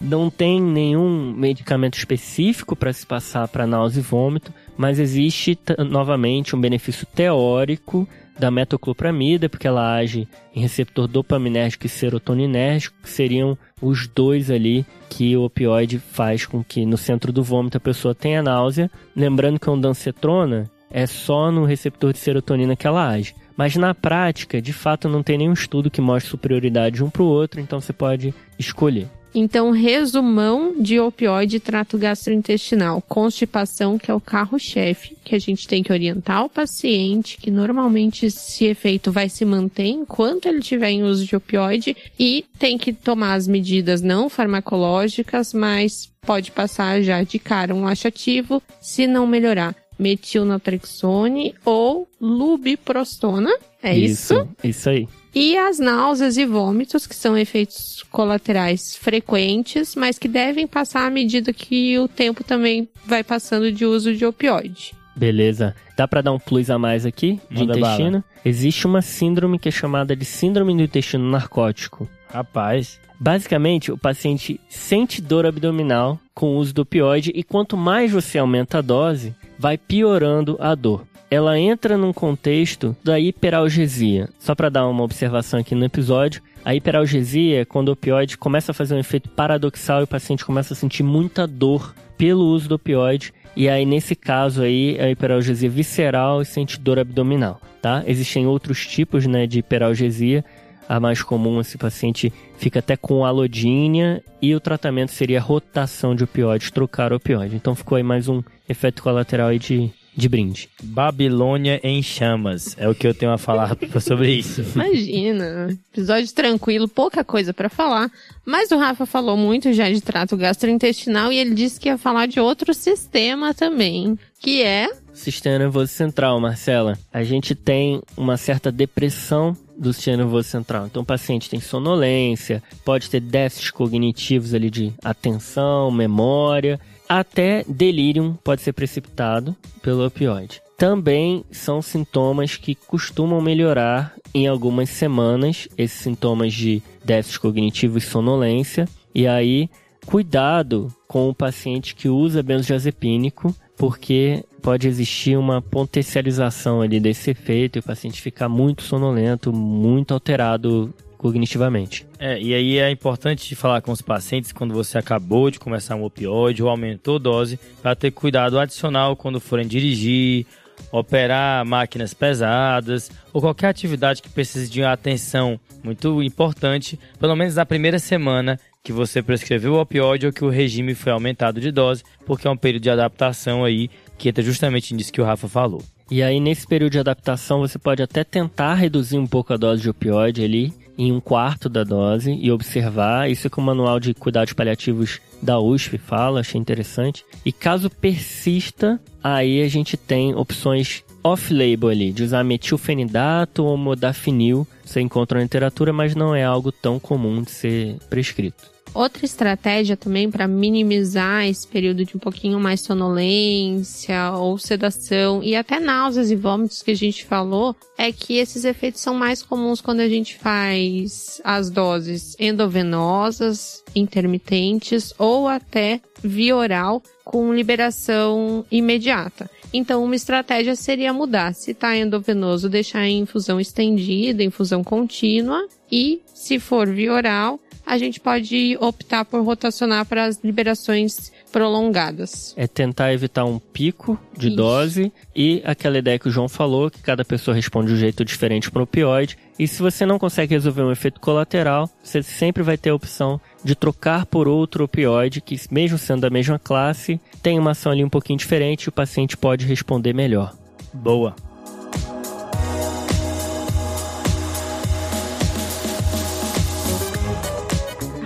Não tem nenhum medicamento específico para se passar para náusea e vômito, mas existe novamente um benefício teórico da metoclopramida, porque ela age em receptor dopaminérgico e serotoninérgico, que seriam os dois ali que o opioide faz com que no centro do vômito a pessoa tenha náusea. Lembrando que a ondansetrona é só no receptor de serotonina que ela age. Mas na prática, de fato, não tem nenhum estudo que mostre superioridade de um para o outro, então você pode escolher. Então, resumão de opioide e trato gastrointestinal. Constipação, que é o carro-chefe, que a gente tem que orientar o paciente, que normalmente esse efeito vai se manter enquanto ele estiver em uso de opioide, e tem que tomar as medidas não farmacológicas, mas pode passar já de cara um laxativo, se não melhorar. Metilnaltrexone ou lubiprostona. É isso? Isso aí. E as náuseas e vômitos, que são efeitos colaterais frequentes, mas que devem passar à medida que o tempo também vai passando de uso de opioide. Beleza. Dá pra dar um plus a mais aqui de Manda intestino? Existe uma síndrome que é chamada de síndrome do intestino narcótico. Rapaz. Basicamente, o paciente sente dor abdominal com o uso do opioide e quanto mais você aumenta a dose, vai piorando a dor. Ela entra num contexto da hiperalgesia. Só para dar uma observação aqui no episódio, a hiperalgesia é quando o opioide começa a fazer um efeito paradoxal e o paciente começa a sentir muita dor pelo uso do opioide. E aí, nesse caso aí, a hiperalgesia visceral e sente dor abdominal, tá? Existem outros tipos, né, de hiperalgesia. A mais comum, esse paciente fica até com alodínia e o tratamento seria rotação de opioides, trocar o opioide. Então ficou aí mais um efeito colateral aí de de brinde. Babilônia em chamas. É o que eu tenho a falar sobre isso. Imagina, episódio tranquilo, pouca coisa para falar. Mas o Rafa falou muito já de trato gastrointestinal e ele disse que ia falar de outro sistema também, que é sistema nervoso central, Marcela. A gente tem uma certa depressão do sistema nervoso central. Então, o paciente tem sonolência, pode ter déficits cognitivos ali de atenção, memória, até delírio pode ser precipitado pelo opioide. Também são sintomas que costumam melhorar em algumas semanas, esses sintomas de déficit cognitivo e sonolência. E aí, cuidado com o paciente que usa benzodiazepínico, porque pode existir uma potencialização ali desse efeito e o paciente ficar muito sonolento, muito alterado cognitivamente. É, e aí é importante falar com os pacientes quando você acabou de começar um opioide ou aumentou dose, para ter cuidado adicional quando forem dirigir, operar máquinas pesadas ou qualquer atividade que precise de uma atenção muito importante, pelo menos na primeira semana que você prescreveu o opioide ou que o regime foi aumentado de dose, porque é um período de adaptação aí que entra justamente nisso que o Rafa falou. E aí, nesse período de adaptação, você pode até tentar reduzir um pouco a dose de opioide ali, em um quarto da dose, e observar. Isso é que o manual de cuidados paliativos da USP fala, achei interessante. E caso persista, aí a gente tem opções off-label ali, de usar metilfenidato ou modafinil. Você encontra na literatura, mas não é algo tão comum de ser prescrito. Outra estratégia também para minimizar esse período de um pouquinho mais sonolência ou sedação e até náuseas e vômitos que a gente falou é que esses efeitos são mais comuns quando a gente faz as doses endovenosas, intermitentes ou até via oral com liberação imediata. Então, uma estratégia seria mudar. Se está endovenoso, deixar em infusão estendida, infusão contínua. E, se for via oral, a gente pode optar por rotacionar para as liberações prolongadas. É tentar evitar um pico de Isso. dose e aquela ideia que o João falou, que cada pessoa responde de um jeito diferente para o opioide. E se você não consegue resolver um efeito colateral, você sempre vai ter a opção de trocar por outro opioide que, mesmo sendo da mesma classe, tem uma ação ali um pouquinho diferente e o paciente pode responder melhor. Boa.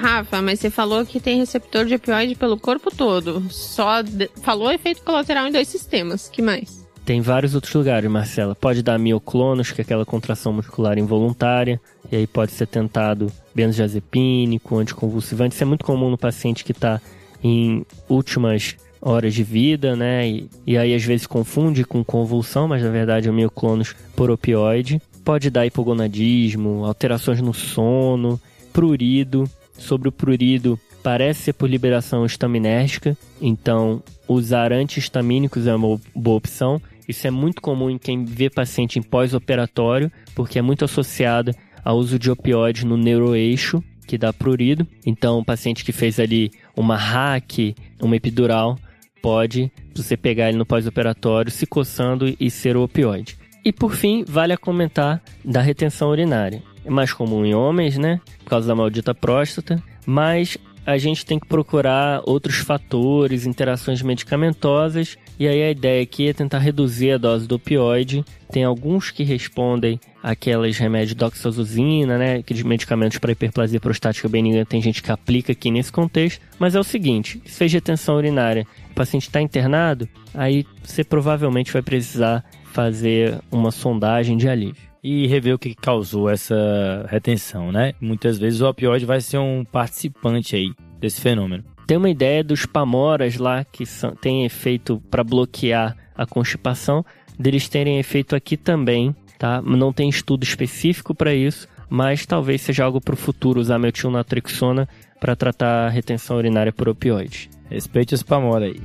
Rafa, mas você falou que tem receptor de opioide pelo corpo todo. Só de... falou efeito colateral em dois sistemas. Que mais? Tem vários outros lugares, Marcela. Pode dar mioclonos, que é aquela contração muscular involuntária. E aí pode ser tentado benzodiazepínico, anticonvulsivante. Isso é muito comum no paciente que está em últimas horas de vida, né? E, e, aí às vezes confunde com convulsão, mas na verdade é mioclonos por opioide. Pode dar hipogonadismo, alterações no sono, prurido sobre o prurido parece ser por liberação estaminérgica, então usar antihistamínicos é uma boa opção. Isso é muito comum em quem vê paciente em pós-operatório, porque é muito associado ao uso de opioides no neuroeixo, que dá prurido. Então, o paciente que fez ali uma hack, uma epidural, pode, você pegar ele no pós-operatório, se coçando e ser o opioide. E por fim, vale a comentar da retenção urinária é mais comum em homens, né? Por causa da maldita próstata. Mas a gente tem que procurar outros fatores, interações medicamentosas. E aí a ideia aqui é tentar reduzir a dose do opioide. Tem alguns que respondem àquelas remédios doxazosina, né? Aqueles medicamentos para hiperplasia prostática benigna. Tem gente que aplica aqui nesse contexto. Mas é o seguinte, se fez retenção urinária, o paciente está internado, aí você provavelmente vai precisar fazer uma sondagem de alívio e rever o que causou essa retenção, né? Muitas vezes o opioide vai ser um participante aí desse fenômeno. Tem uma ideia dos pamoras lá que são, tem efeito para bloquear a constipação, deles terem efeito aqui também, tá? Não tem estudo específico para isso, mas talvez seja algo para o futuro usar metilnatrexona para tratar a retenção urinária por opioides. Respeite os pamoras aí.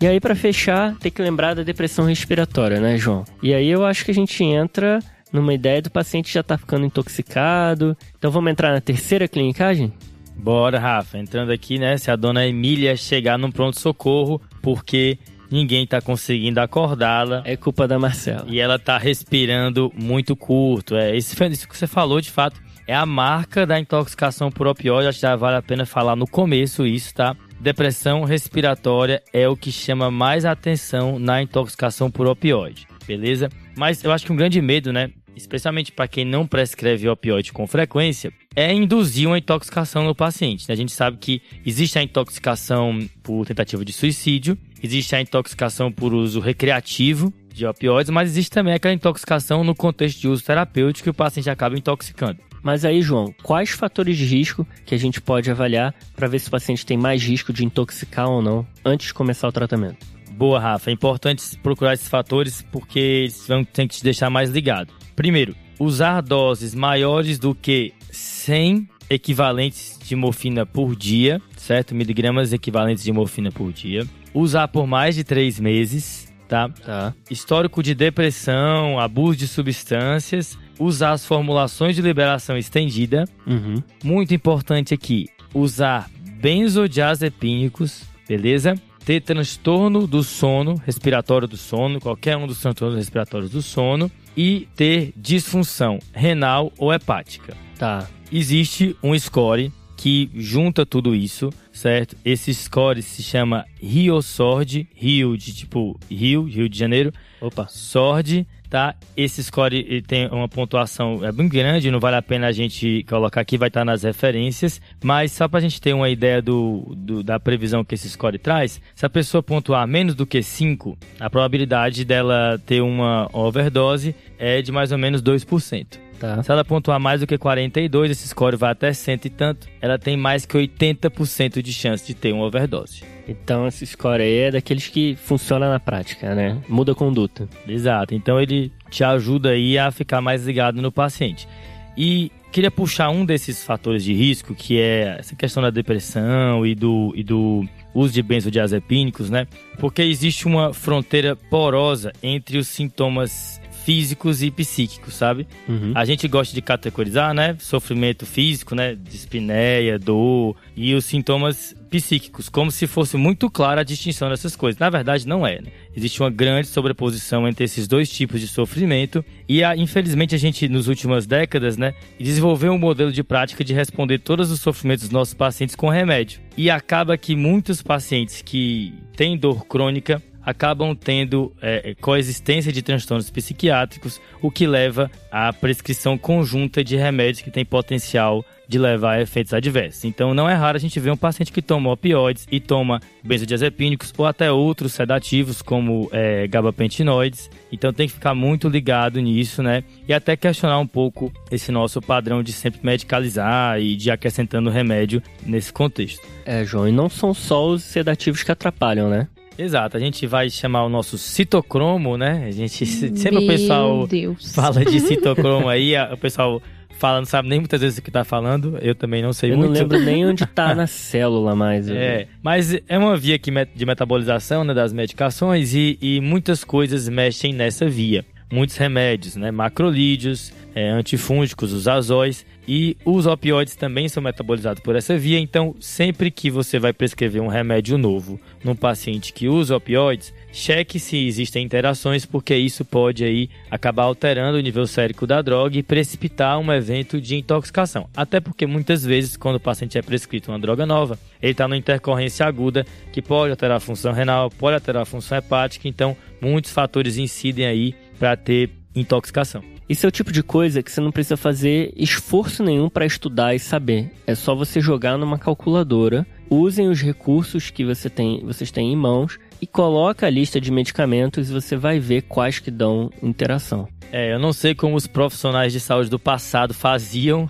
E aí, para fechar, tem que lembrar da depressão respiratória, né, João? E aí eu acho que a gente entra numa ideia do paciente já tá ficando intoxicado. Então vamos entrar na terceira clinicagem? Bora, Rafa. Entrando aqui, né? Se a dona Emília chegar num pronto-socorro, porque ninguém tá conseguindo acordá-la. É culpa da Marcela. E ela tá respirando muito curto. É, isso, isso que você falou, de fato, é a marca da intoxicação por opioide. Acho que já vale a pena falar no começo isso, tá? Depressão respiratória é o que chama mais atenção na intoxicação por opioide, beleza? Mas eu acho que um grande medo, né, especialmente para quem não prescreve opioide com frequência, é induzir uma intoxicação no paciente. A gente sabe que existe a intoxicação por tentativa de suicídio, existe a intoxicação por uso recreativo de opioides, mas existe também aquela intoxicação no contexto de uso terapêutico que o paciente acaba intoxicando. Mas aí, João, quais fatores de risco que a gente pode avaliar para ver se o paciente tem mais risco de intoxicar ou não antes de começar o tratamento? Boa, Rafa. É importante procurar esses fatores porque eles vão ter que te deixar mais ligado. Primeiro, usar doses maiores do que 100 equivalentes de morfina por dia, certo? Miligramas equivalentes de morfina por dia. Usar por mais de três meses, tá? Tá. Histórico de depressão, abuso de substâncias. Usar as formulações de liberação estendida. Uhum. Muito importante aqui, usar benzodiazepínicos, beleza? Ter transtorno do sono, respiratório do sono, qualquer um dos transtornos respiratórios do sono. E ter disfunção renal ou hepática. Tá. Existe um score que junta tudo isso, certo? Esse score se chama RioSord, Rio de tipo Rio, Rio de Janeiro, Opa. SORD, tá? Esse score tem uma pontuação é bem grande, não vale a pena a gente colocar aqui, vai estar nas referências, mas só para a gente ter uma ideia do, do, da previsão que esse score traz, se a pessoa pontuar menos do que 5, a probabilidade dela ter uma overdose é de mais ou menos 2%. Tá. Se ela pontuar mais do que 42, esse score vai até cento e tanto, ela tem mais que 80% de chance de ter uma overdose. Então esse score aí é daqueles que funciona na prática, né? Muda a conduta. Exato. Então ele te ajuda aí a ficar mais ligado no paciente. E queria puxar um desses fatores de risco, que é essa questão da depressão e do, e do uso de benzodiazepínicos, né? Porque existe uma fronteira porosa entre os sintomas físicos e psíquicos, sabe? Uhum. A gente gosta de categorizar, né? Sofrimento físico, né? Dispneia, dor e os sintomas psíquicos, como se fosse muito clara a distinção dessas coisas. Na verdade, não é. Né? Existe uma grande sobreposição entre esses dois tipos de sofrimento e, a, infelizmente, a gente, nas últimas décadas, né, desenvolveu um modelo de prática de responder todos os sofrimentos dos nossos pacientes com remédio. E acaba que muitos pacientes que têm dor crônica acabam tendo é, coexistência de transtornos psiquiátricos, o que leva à prescrição conjunta de remédios que têm potencial de levar a efeitos adversos. Então não é raro a gente ver um paciente que toma opioides e toma benzodiazepínicos ou até outros sedativos como é, gabapentinoides. Então tem que ficar muito ligado nisso, né? E até questionar um pouco esse nosso padrão de sempre medicalizar e de acrescentando remédio nesse contexto. É, João, e não são só os sedativos que atrapalham, né? Exato, a gente vai chamar o nosso citocromo, né? A gente sempre o pessoal Meu Deus. fala de citocromo aí, a- o pessoal fala, não sabe nem muitas vezes o que tá falando, eu também não sei Eu muito. não lembro nem onde tá na célula mais. É, mas é uma via que met- de metabolização né, das medicações e, e muitas coisas mexem nessa via. Muitos remédios, né, macrolídeos, é, antifúngicos, os azóis e os opioides também são metabolizados por essa via. Então, sempre que você vai prescrever um remédio novo num paciente que usa opioides, cheque se existem interações, porque isso pode aí acabar alterando o nível sérico da droga e precipitar um evento de intoxicação. Até porque muitas vezes, quando o paciente é prescrito uma droga nova, ele está numa intercorrência aguda que pode alterar a função renal, pode alterar a função hepática, então muitos fatores incidem aí para ter intoxicação. Isso é o tipo de coisa que você não precisa fazer esforço nenhum para estudar e saber. É só você jogar numa calculadora, usem os recursos que você tem, vocês têm em mãos e coloca a lista de medicamentos e você vai ver quais que dão interação. É, eu não sei como os profissionais de saúde do passado faziam,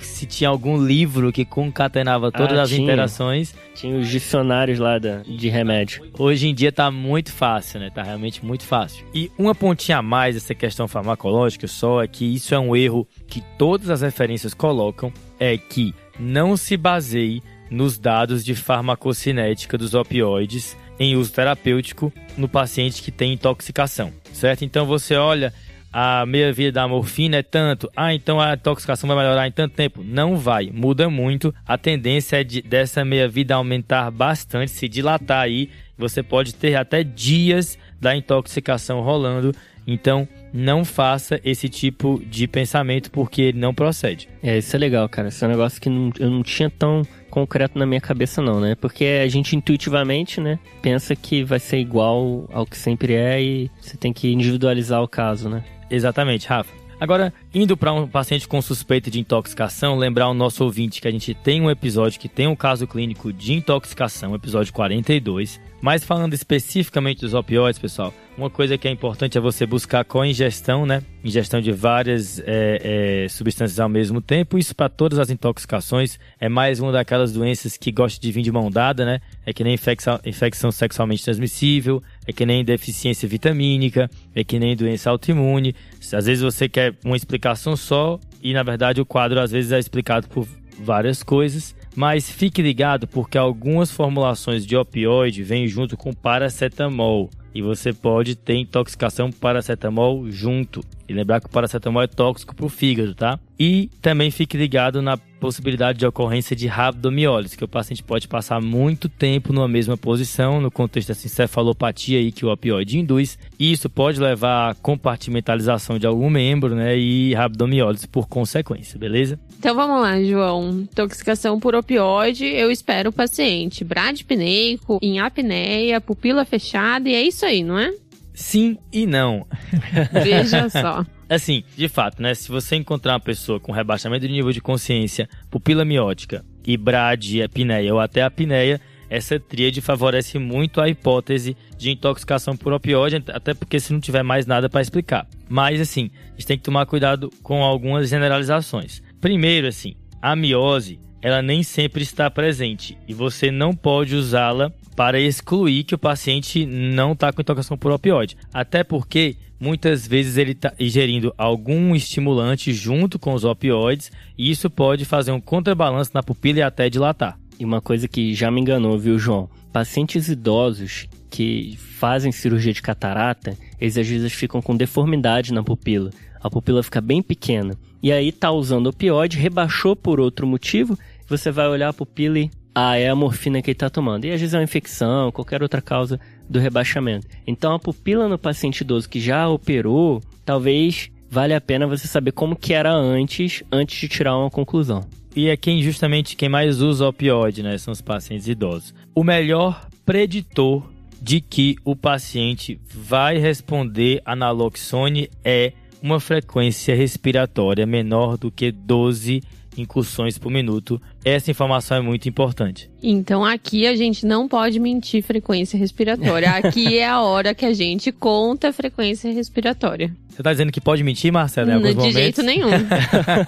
se tinha algum livro que concatenava todas Ah, as tinha. interações. Tinha os dicionários lá da, de remédio. Hoje em dia tá muito fácil, né? Tá realmente muito fácil. E uma pontinha a mais dessa questão farmacológica só é que isso é um erro que todas as referências colocam, é que não se baseie nos dados de farmacocinética dos opioides em uso terapêutico no paciente que tem intoxicação, certo? Então você olha a meia-vida da morfina é tanto, ah, então a intoxicação vai melhorar em tanto tempo. Não vai, muda muito. A tendência é de, dessa meia-vida aumentar bastante, se dilatar aí. Você pode ter até dias da intoxicação rolando. Então, não faça esse tipo de pensamento porque ele não procede. É, isso é legal, cara. Esse é um negócio que não, eu não tinha tão concreto na minha cabeça não, né? Porque a gente intuitivamente, né, pensa que vai ser igual ao que sempre é e você tem que individualizar o caso, né? Exatamente, Rafa. Agora, indo para um paciente com suspeita de intoxicação, lembrar o nosso ouvinte que a gente tem um episódio que tem um caso clínico de intoxicação, episódio 42. Mas falando especificamente dos opioides, pessoal, uma coisa que é importante é você buscar com ingestão, né? Ingestão de várias é, é, substâncias ao mesmo tempo. Isso para todas as intoxicações é mais uma daquelas doenças que gosta de vir de mão dada, né? É que nem infecção, infecção sexualmente transmissível, é que nem deficiência vitamínica, é que nem doença autoimune. Às vezes você quer uma explicação só e na verdade o quadro às vezes é explicado por várias coisas. Mas fique ligado porque algumas formulações de opioide vêm junto com paracetamol e você pode ter intoxicação paracetamol junto. E lembrar que o paracetamol é tóxico para o fígado, tá? E também fique ligado na possibilidade de ocorrência de rabdomiólise, que o paciente pode passar muito tempo numa mesma posição, no contexto dessa encefalopatia aí que o opioide induz, e isso pode levar à compartimentalização de algum membro, né, e rabdomiólise por consequência, beleza? Então vamos lá, João. Intoxicação por opioide, eu espero o paciente bradipneico, em apneia, pupila fechada, e é isso aí, não é? Sim e não. Veja só. Assim, de fato, né? Se você encontrar uma pessoa com rebaixamento de nível de consciência, pupila miótica e brad, apneia ou até apneia, essa tríade favorece muito a hipótese de intoxicação por opioide, até porque se não tiver mais nada para explicar. Mas assim, a gente tem que tomar cuidado com algumas generalizações. Primeiro, assim, a miose, ela nem sempre está presente e você não pode usá-la para excluir que o paciente não está com intoxicação por opioide. Até porque muitas vezes ele está ingerindo algum estimulante junto com os opioides e isso pode fazer um contrabalanço na pupila e até dilatar. E uma coisa que já me enganou, viu, João? Pacientes idosos que fazem cirurgia de catarata, eles às vezes ficam com deformidade na pupila. A pupila fica bem pequena. E aí tá usando opioide, rebaixou por outro motivo, você vai olhar a pupila e ah, é a morfina que ele está tomando. E às vezes é uma infecção, qualquer outra causa do rebaixamento. Então a pupila no paciente idoso que já operou, talvez vale a pena você saber como que era antes, antes de tirar uma conclusão. E é quem justamente quem mais usa opioide, né? São os pacientes idosos. O melhor preditor de que o paciente vai responder a naloxone é uma frequência respiratória menor do que 12 incursões por minuto. Essa informação é muito importante. Então aqui a gente não pode mentir frequência respiratória. Aqui é a hora que a gente conta a frequência respiratória. Você está dizendo que pode mentir, Marcelo, em alguns De momentos? jeito nenhum.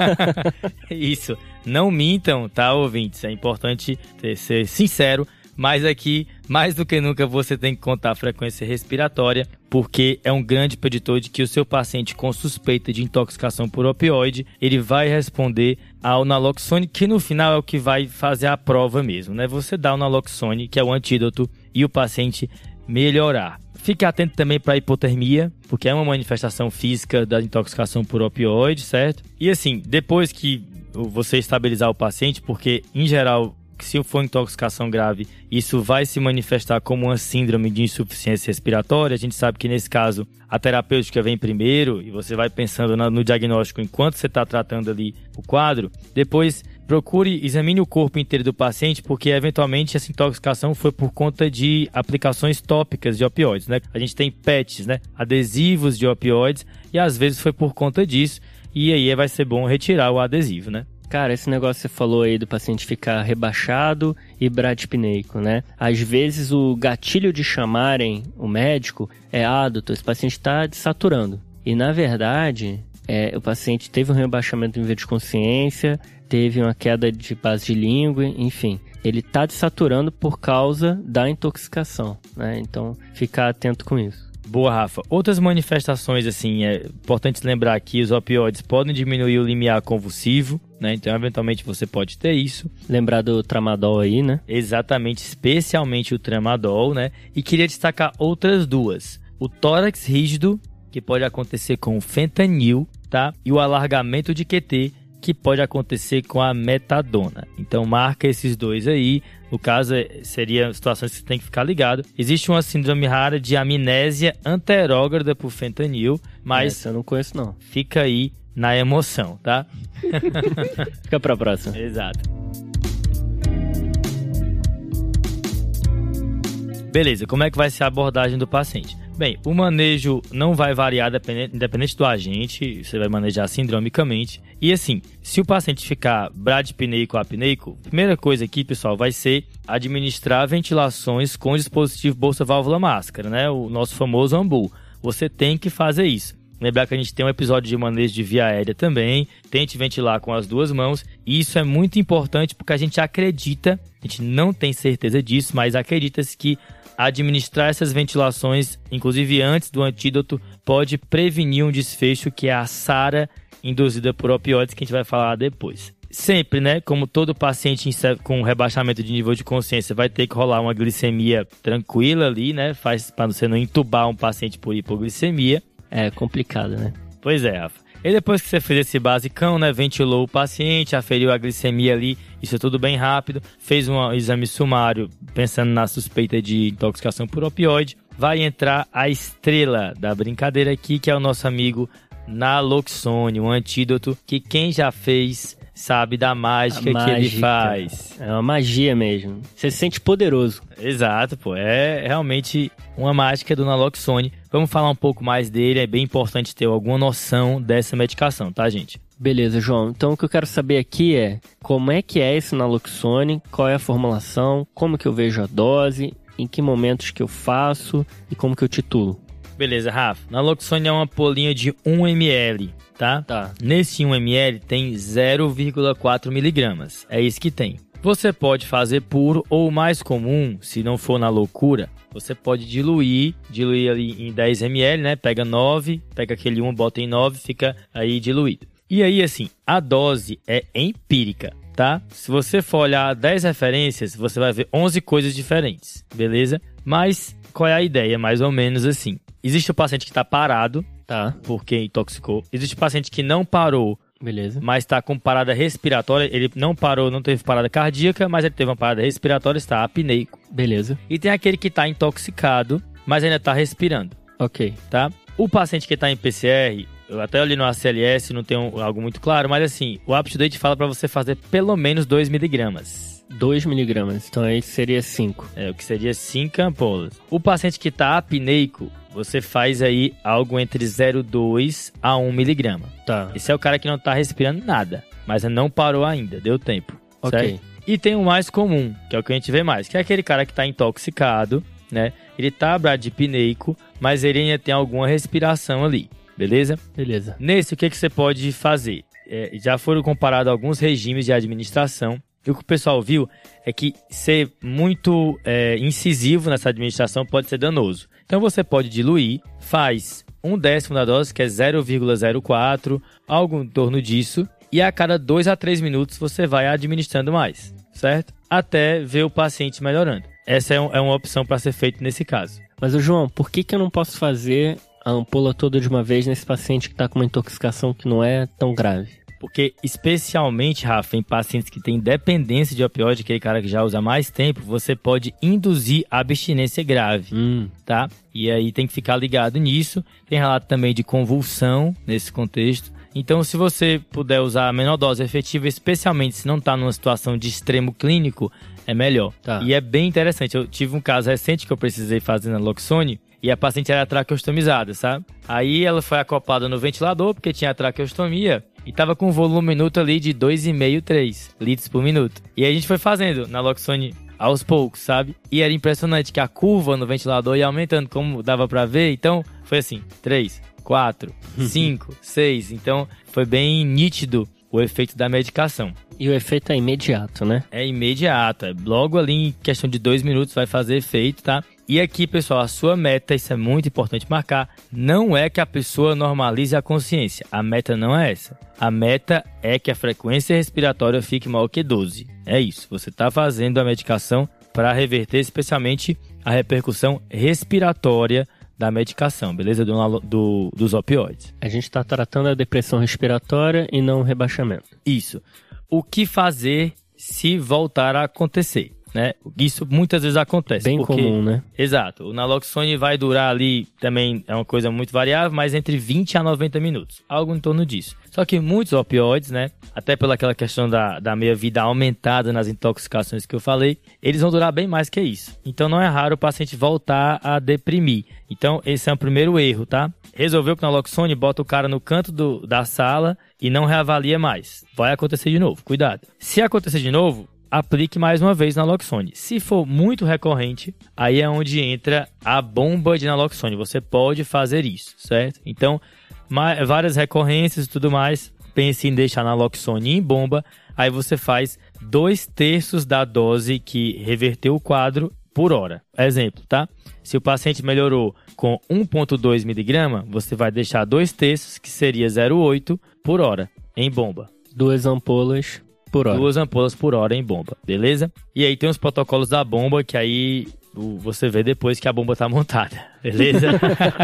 Isso. Não mintam, tá, ouvintes? É importante ser sincero mas aqui, mais do que nunca, você tem que contar a frequência respiratória, porque é um grande preditor de que o seu paciente com suspeita de intoxicação por opioide, ele vai responder ao naloxone, que no final é o que vai fazer a prova mesmo, né? Você dá o naloxone, que é o antídoto, e o paciente melhorar. Fique atento também para a hipotermia, porque é uma manifestação física da intoxicação por opioide, certo? E assim, depois que você estabilizar o paciente, porque em geral se for intoxicação grave, isso vai se manifestar como uma síndrome de insuficiência respiratória. A gente sabe que nesse caso a terapêutica vem primeiro e você vai pensando no diagnóstico enquanto você está tratando ali o quadro. Depois procure, examine o corpo inteiro do paciente, porque eventualmente essa intoxicação foi por conta de aplicações tópicas de opioides, né? A gente tem PETs, né? Adesivos de opioides, e às vezes foi por conta disso, e aí vai ser bom retirar o adesivo, né? Cara, esse negócio que você falou aí do paciente ficar rebaixado e bradipneico, né? Às vezes o gatilho de chamarem o médico é, ah, doutor, esse paciente está desaturando. E na verdade, é, o paciente teve um rebaixamento do nível de consciência, teve uma queda de base de língua, enfim. Ele está desaturando por causa da intoxicação, né? Então, ficar atento com isso. Boa, Rafa. Outras manifestações, assim, é importante lembrar que os opioides podem diminuir o limiar convulsivo, né? Então, eventualmente, você pode ter isso. Lembrar do tramadol aí, né? Exatamente, especialmente o tramadol, né? E queria destacar outras duas. O tórax rígido, que pode acontecer com o fentanil, tá? E o alargamento de QT, que pode acontecer com a metadona. Então marca esses dois aí. No caso, é, seria situações que você tem que ficar ligado. Existe uma síndrome rara de amnésia anterógrada por fentanil, mas Essa eu não conheço, não. fica aí na emoção, tá? Fica pra próxima. Exato. Beleza, como é que vai ser a abordagem do paciente? Bem, o manejo não vai variar dependente, independente do agente, você vai manejar sindromicamente. E assim, se o paciente ficar bradipneico ou apneico, primeira coisa aqui, pessoal, vai ser administrar ventilações com dispositivo bolsa válvula máscara, né? O nosso famoso AMBU. Você tem que fazer isso. Lembrar que a gente tem um episódio de manejo de via aérea também. Tente ventilar com as duas mãos. E isso é muito importante porque a gente acredita, a gente não tem certeza disso, mas acredita-se que administrar essas ventilações, inclusive antes do antídoto, pode prevenir um desfecho que é a SARA induzida por opioides, que a gente vai falar depois. Sempre, né? Como todo paciente com rebaixamento de nível de consciência vai ter que rolar uma glicemia tranquila ali, né? Faz para você não entubar um paciente por hipoglicemia. É complicado, né? Pois é, Rafa. E depois que você fez esse basicão, né, ventilou o paciente, aferiu a glicemia ali, isso é tudo bem rápido, fez um exame sumário pensando na suspeita de intoxicação por opioide, vai entrar a estrela da brincadeira aqui, que é o nosso amigo Naloxone, um antídoto que quem já fez sabe da mágica, mágica, que ele faz. É uma magia mesmo. Você se sente poderoso. Exato, pô. É realmente uma mágica do Naloxone. Vamos falar um pouco mais dele. É bem importante ter alguma noção dessa medicação, tá, gente? Beleza, João. Então o que eu quero saber aqui é como é que é esse Naloxone, qual é a formulação, como que eu vejo a dose, em que momentos que eu faço e como que eu titulo. Beleza, Rafa. Naloxone é uma polinha de 1 ml, tá? Tá. Nesse 1 ml tem 0,4 miligramas. É isso que tem. Você pode fazer puro ou mais comum, se não for na loucura, você pode diluir, diluir ali em 10 ml, né? Pega 9, pega aquele 1, bota em 9, fica aí diluído. E aí, assim, a dose é empírica, tá? Se você for olhar 10 referências, você vai ver 11 coisas diferentes, beleza? Mas qual é a ideia? Mais ou menos assim. Existe o paciente que está parado, tá? Porque intoxicou. Existe o paciente que não parou, Beleza. mas está com parada respiratória. Ele não parou, não teve parada cardíaca, mas ele teve uma parada respiratória, está apneico. Beleza. E tem aquele que está intoxicado, mas ainda está respirando, Ok. tá? O paciente que está em PCR, eu até olhei no ACLS, não tem algo muito claro, mas assim, o UpToDate fala para você fazer pelo menos 2 miligramas. 2 miligramas. Então aí seria 5. É, o que seria 5 ampolas. O paciente que está apneico, você faz aí algo entre 0,2 a 1 miligrama. Tá. Esse é o cara que não tá respirando nada, mas não parou ainda, deu tempo. Ok. certo? E tem o mais comum, que é o que a gente vê mais, que é aquele cara que tá intoxicado, né? Ele tá bradipneico, mas ele ainda tem alguma respiração ali, beleza? Beleza. Nesse, o que, que você pode fazer? É, já foram comparados alguns regimes de administração. E o que o pessoal viu é que ser muito é, incisivo nessa administração pode ser danoso. Então você pode diluir, faz um décimo da dose, que é 0,04, algo em torno disso, e a cada 2 a 3 minutos você vai administrando mais, certo? Até ver o paciente melhorando. Essa é, um- é uma opção para ser feito nesse caso. Mas, João, por que, que eu não posso fazer a ampola toda de uma vez nesse paciente que tá com uma intoxicação que não é tão grave? Porque, especialmente, Rafa, em pacientes que têm dependência de opioide, aquele cara que já usa mais tempo, você pode induzir abstinência grave, Hum, tá? E aí tem que ficar ligado nisso. Tem relato também de convulsão nesse contexto. Então, se você puder usar a menor dose efetiva, especialmente se não está numa situação de extremo clínico, é melhor. Tá. E é bem interessante. Eu tive um caso recente que eu precisei fazer na Loxone e a paciente era traqueostomizada, sabe? Aí ela foi acoplada no ventilador porque tinha traqueostomia e tava com um volume minuto ali de 2,5, 3 litros por minuto. E aí a gente foi fazendo na Loxone aos poucos, sabe? E era impressionante que a curva no ventilador ia aumentando, como dava pra ver. Então, foi assim, 3, 4, 5, 6. Então, foi bem nítido o efeito da medicação. E o efeito é imediato, né? É imediato, logo ali em questão de dois minutos vai fazer efeito, tá? E aqui, pessoal, a sua meta, isso é muito importante marcar, não é que a pessoa normalize a consciência. A meta não é essa. A meta é que a frequência respiratória fique maior que 12. É isso. Você está fazendo a medicação para reverter especialmente a repercussão respiratória da medicação, beleza? Do, do dos opioides. A gente está tratando a depressão respiratória e não o rebaixamento. Isso. O que fazer se voltar a acontecer? Né? Isso muitas vezes acontece. Bem porque, comum, né? Exato. O naloxone vai durar ali, também é uma coisa muito variável, mas entre 20 a 90 minutos. Algo em torno disso. Só que muitos opioides, né? Até pelaquela questão da, da meia-vida aumentada nas intoxicações que eu falei, eles vão durar bem mais que isso. Então não é raro o paciente voltar a deprimir. Então esse é o primeiro erro, tá? Resolveu com o naloxone, bota o cara no canto do, da sala e não reavalia mais. Vai acontecer de novo, cuidado. Se acontecer de novo, aplique mais uma vez naloxone. Se for muito recorrente, aí é onde entra a bomba de naloxone. Você pode fazer isso, certo? Então, várias recorrências e tudo mais, pense em deixar naloxone em bomba. Aí você faz dois terços da dose que reverteu o quadro por hora. Exemplo, tá? Se o paciente melhorou com 1,2 miligrama, você vai deixar dois terços, que seria 0,8 por hora, em bomba. Duas ampolas por hora. Duas ampolas por hora em bomba, beleza? E aí tem os protocolos da bomba que aí você vê depois que a bomba tá montada, beleza?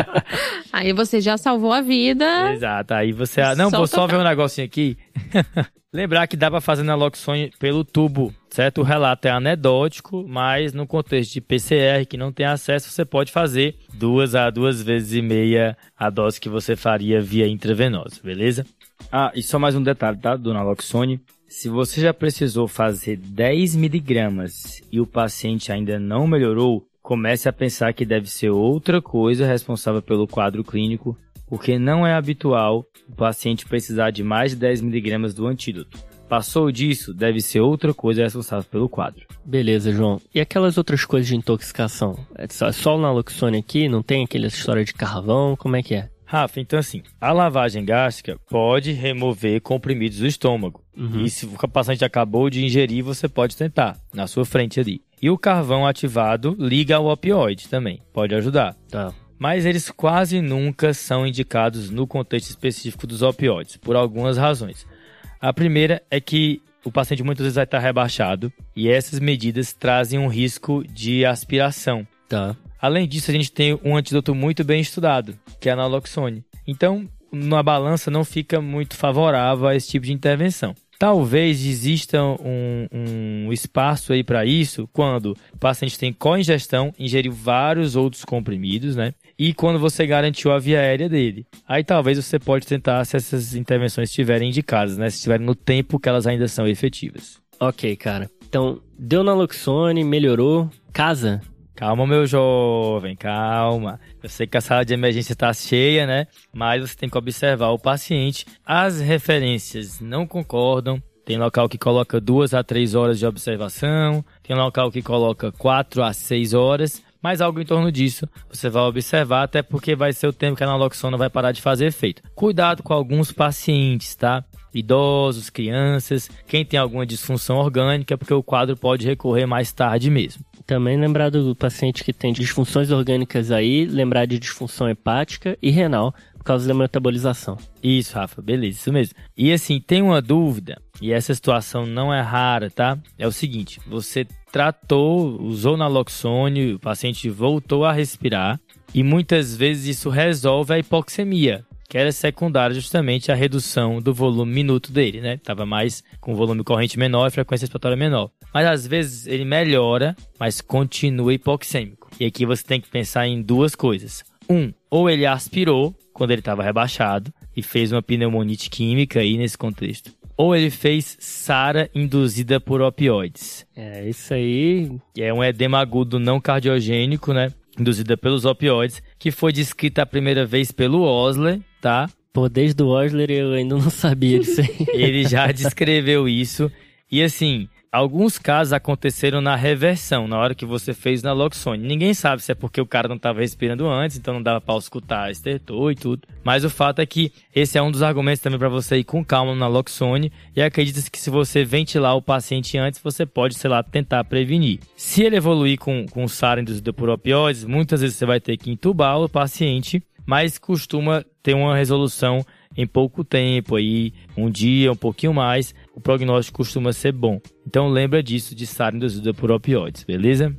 aí você já salvou a vida. Exato, aí você... Não, vou só ver um negocinho aqui. Lembrar que dá para fazer naloxone pelo tubo, certo? O relato é anedótico, mas no contexto de PCR que não tem acesso, você pode fazer duas a duas vezes e meia a dose que você faria via intravenosa, beleza? Ah, e só mais um detalhe, tá? Do naloxone. Se você já precisou fazer 10 miligramas e o paciente ainda não melhorou, comece a pensar que deve ser outra coisa responsável pelo quadro clínico, porque não é habitual o paciente precisar de mais de 10 miligramas do antídoto. Passou disso, deve ser outra coisa responsável pelo quadro. Beleza, João. E aquelas outras coisas de intoxicação? É só o naloxone aqui? Não tem aquela história de carvão? Como é que é? Rafa, então assim, a lavagem gástrica pode remover comprimidos do estômago. Uhum. E se o paciente acabou de ingerir, você pode tentar, na sua frente ali. E o carvão ativado liga ao opioide também, pode ajudar. Tá. Mas eles quase nunca são indicados no contexto específico dos opioides, por algumas razões. A primeira é que o paciente muitas vezes vai estar rebaixado e essas medidas trazem um risco de aspiração. Tá. Além disso, a gente tem um antídoto muito bem estudado, que é a naloxone. Então, na balança não fica muito favorável a esse tipo de intervenção. Talvez exista um, um espaço aí para isso quando o paciente tem co-ingestão, ingeriu vários outros comprimidos, né? E quando você garantiu a via aérea dele. Aí talvez você pode tentar se essas intervenções estiverem indicadas, né? Se estiverem no tempo que elas ainda são efetivas. Ok, cara. Então, deu naloxone, melhorou, casa, Calma, meu jovem, calma. Eu sei que a sala de emergência está cheia, né? Mas você tem que observar o paciente. As referências não concordam. Tem local que coloca duas a três horas de observação, tem local que coloca quatro a seis horas, mas algo em torno disso você vai observar, até porque vai ser o tempo que a naloxona vai parar de fazer efeito. Cuidado com alguns pacientes, tá? Idosos, crianças, quem tem alguma disfunção orgânica, porque o quadro pode recorrer mais tarde mesmo. Também lembrar do paciente que tem disfunções orgânicas aí, lembrar de disfunção hepática e renal por causa da metabolização. Isso, Rafa, beleza, isso mesmo. E assim, tem uma dúvida, e essa situação não é rara, tá? É o seguinte, você tratou, usou naloxone, o paciente voltou a respirar, e muitas vezes isso resolve a hipoxemia, que era secundária justamente à redução do volume minuto dele, né? Tava mais com volume corrente menor e frequência respiratória menor. Mas às vezes ele melhora, mas continua hipoxêmico. E aqui você tem que pensar em duas coisas. Um, ou ele aspirou quando ele estava rebaixado e fez uma pneumonite química aí nesse contexto. Ou ele fez SARA induzida por opioides. É, isso aí é um edema agudo não cardiogênico, né? Induzida pelos opioides, que foi descrita a primeira vez pelo Osler, tá? Pô, desde o Osler eu ainda não sabia disso aí. ele já descreveu isso. E assim, Alguns casos aconteceram na reversão, na hora que você fez na naloxone. Ninguém sabe se é porque o cara não estava respirando antes, então não dava para escutar estertor e tudo. Mas o fato é que esse é um dos argumentos também para você ir com calma na naloxone e acredita que se você ventilar o paciente antes, você pode, sei lá, tentar prevenir. Se ele evoluir com, com SARA induzido por opioides, muitas vezes você vai ter que entubar o paciente, mas costuma ter uma resolução em pouco tempo, aí um dia, um pouquinho mais, o prognóstico costuma ser bom. Então lembra disso de estar induzida por opioides, beleza?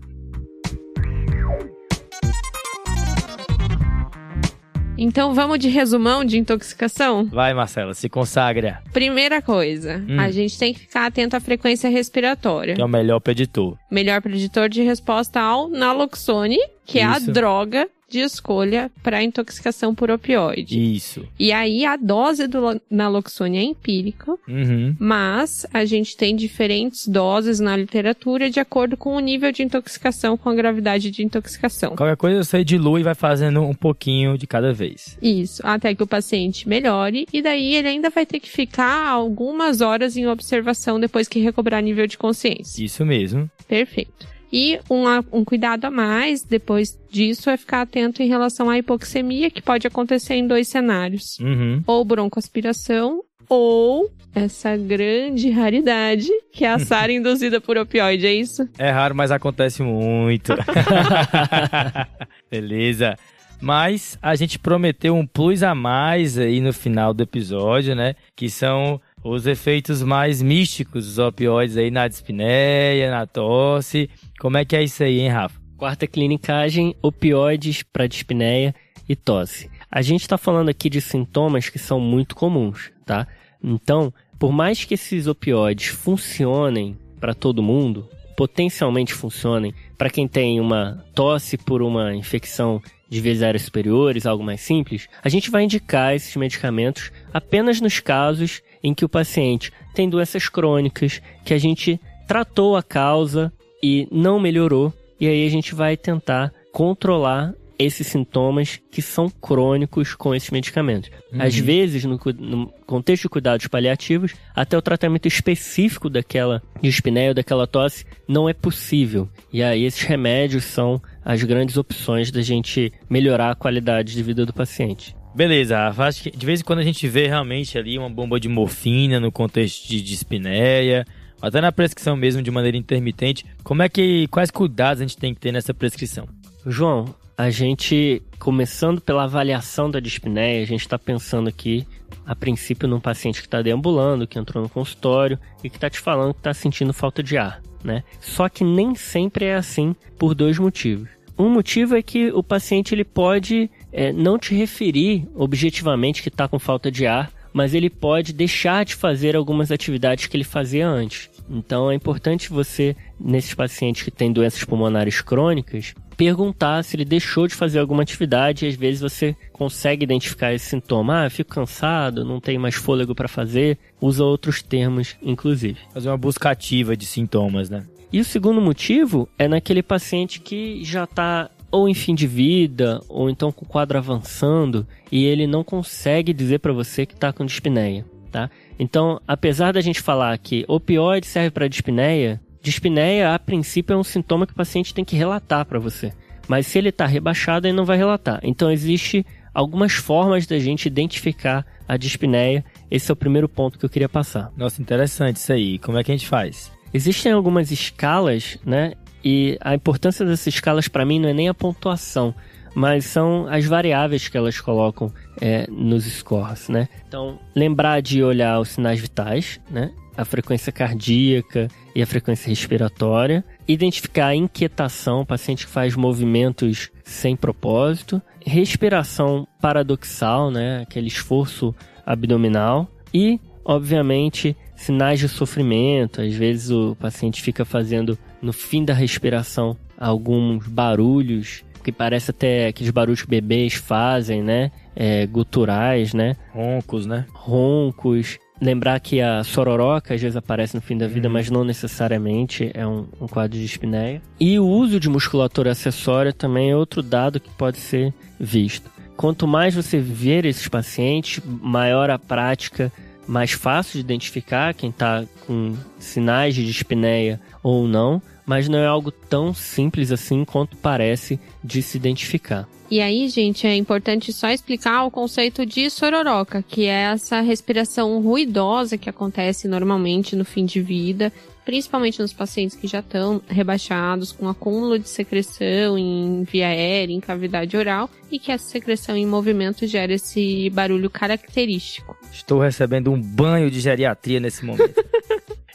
Então vamos de resumão de intoxicação? Vai, Marcela, se consagra. Primeira coisa, Hum. a gente tem que ficar atento à frequência respiratória. Que é o melhor preditor. Melhor preditor de resposta ao naloxone, que é Isso. a droga de escolha para intoxicação por opioide. Isso. E aí a dose do lo- naloxone é empírica, Uhum. mas a gente tem diferentes doses na literatura de acordo com o nível de intoxicação, com a gravidade de intoxicação. Qualquer coisa você dilui e vai fazendo um pouquinho de cada vez. Isso, até que o paciente melhore, e daí ele ainda vai ter que ficar algumas horas em observação depois que recobrar nível de consciência. Isso mesmo. Perfeito. E um, um cuidado a mais depois disso é ficar atento em relação à hipoxemia, que pode acontecer em dois cenários: Uhum. ou broncoaspiração, ou essa grande raridade, que é a SARA induzida por opioide, é isso? É raro, mas acontece muito. Beleza. Mas a gente prometeu um plus a mais aí no final do episódio, né? Que são os efeitos mais místicos dos opioides aí na dispneia, na tosse. Como é que é isso aí, hein, Rafa? Quarta clinicagem, opioides para dispneia e tosse. A gente está falando aqui de sintomas que são muito comuns, tá? Então, por mais que esses opioides funcionem para todo mundo, potencialmente funcionem para quem tem uma tosse por uma infecção de vias aéreas superiores, algo mais simples, a gente vai indicar esses medicamentos apenas nos casos em que o paciente tem doenças crônicas, que a gente tratou a causa e não melhorou, e aí a gente vai tentar controlar esses sintomas que são crônicos com esses medicamentos. Às vezes, no, no contexto de cuidados paliativos, até o tratamento específico daquela dispneia ou daquela tosse não é possível. E aí esses remédios são as grandes opções da gente melhorar a qualidade de vida do paciente. Beleza. Acho que de vez em quando a gente vê realmente ali uma bomba de morfina no contexto de dispneia, até na prescrição mesmo de maneira intermitente. Como é que. Quais cuidados a gente tem que ter nessa prescrição? João, a gente, começando pela avaliação da dispneia, a gente está pensando aqui, a princípio, num paciente que está deambulando, que entrou no consultório e que está te falando que está sentindo falta de ar, né? Só que nem sempre é assim por dois motivos. Um motivo é que o paciente ele pode é, não te referir objetivamente que está com falta de ar, mas ele pode deixar de fazer algumas atividades que ele fazia antes. Então é importante você, nesses pacientes que têm doenças pulmonares crônicas, perguntar se ele deixou de fazer alguma atividade e às vezes você consegue identificar esse sintoma. Ah, fico cansado, não tenho mais fôlego para fazer. Usa outros termos, inclusive. Fazer uma busca ativa de sintomas, né? E o segundo motivo é naquele paciente que já está ou em fim de vida, ou então com o quadro avançando, e ele não consegue dizer para você que está com dispneia, tá? Então, apesar da gente falar que opioide serve para dispneia, dispneia a princípio é um sintoma que o paciente tem que relatar para você. Mas se ele está rebaixado, ele não vai relatar. Então, existe algumas formas da gente identificar a dispneia. Esse é o primeiro ponto que eu queria passar. Nossa, interessante isso aí. Como é que a gente faz? Existem algumas escalas, né? E a importância dessas escalas para mim não é nem a pontuação, mas são as variáveis que elas colocam é, nos scores, né? Então, lembrar de olhar os sinais vitais, né? A frequência cardíaca e a frequência respiratória. Identificar a inquietação, paciente que faz movimentos sem propósito. Respiração paradoxal, né? Aquele esforço abdominal. E, obviamente, sinais de sofrimento. Às vezes o paciente fica fazendo, no fim da respiração, alguns barulhos que parece até aqueles barulhos que bebês fazem, né? É, guturais, né? Roncos, né? Roncos. Lembrar que a sororoca às vezes aparece no fim da vida, mas não necessariamente é um, um quadro de dispneia. E o uso de musculatura acessória também é outro dado que pode ser visto. Quanto mais você ver esses pacientes, maior a prática, mais fácil de identificar quem está com sinais de dispneia ou não, mas não é algo tão simples assim quanto parece de se identificar. E aí, gente, é importante só explicar o conceito de sororoca, que é essa respiração ruidosa que acontece normalmente no fim de vida, principalmente nos pacientes que já estão rebaixados, com acúmulo de secreção em via aérea, em cavidade oral, e que essa secreção em movimento gera esse barulho característico. Estou recebendo um banho de geriatria nesse momento.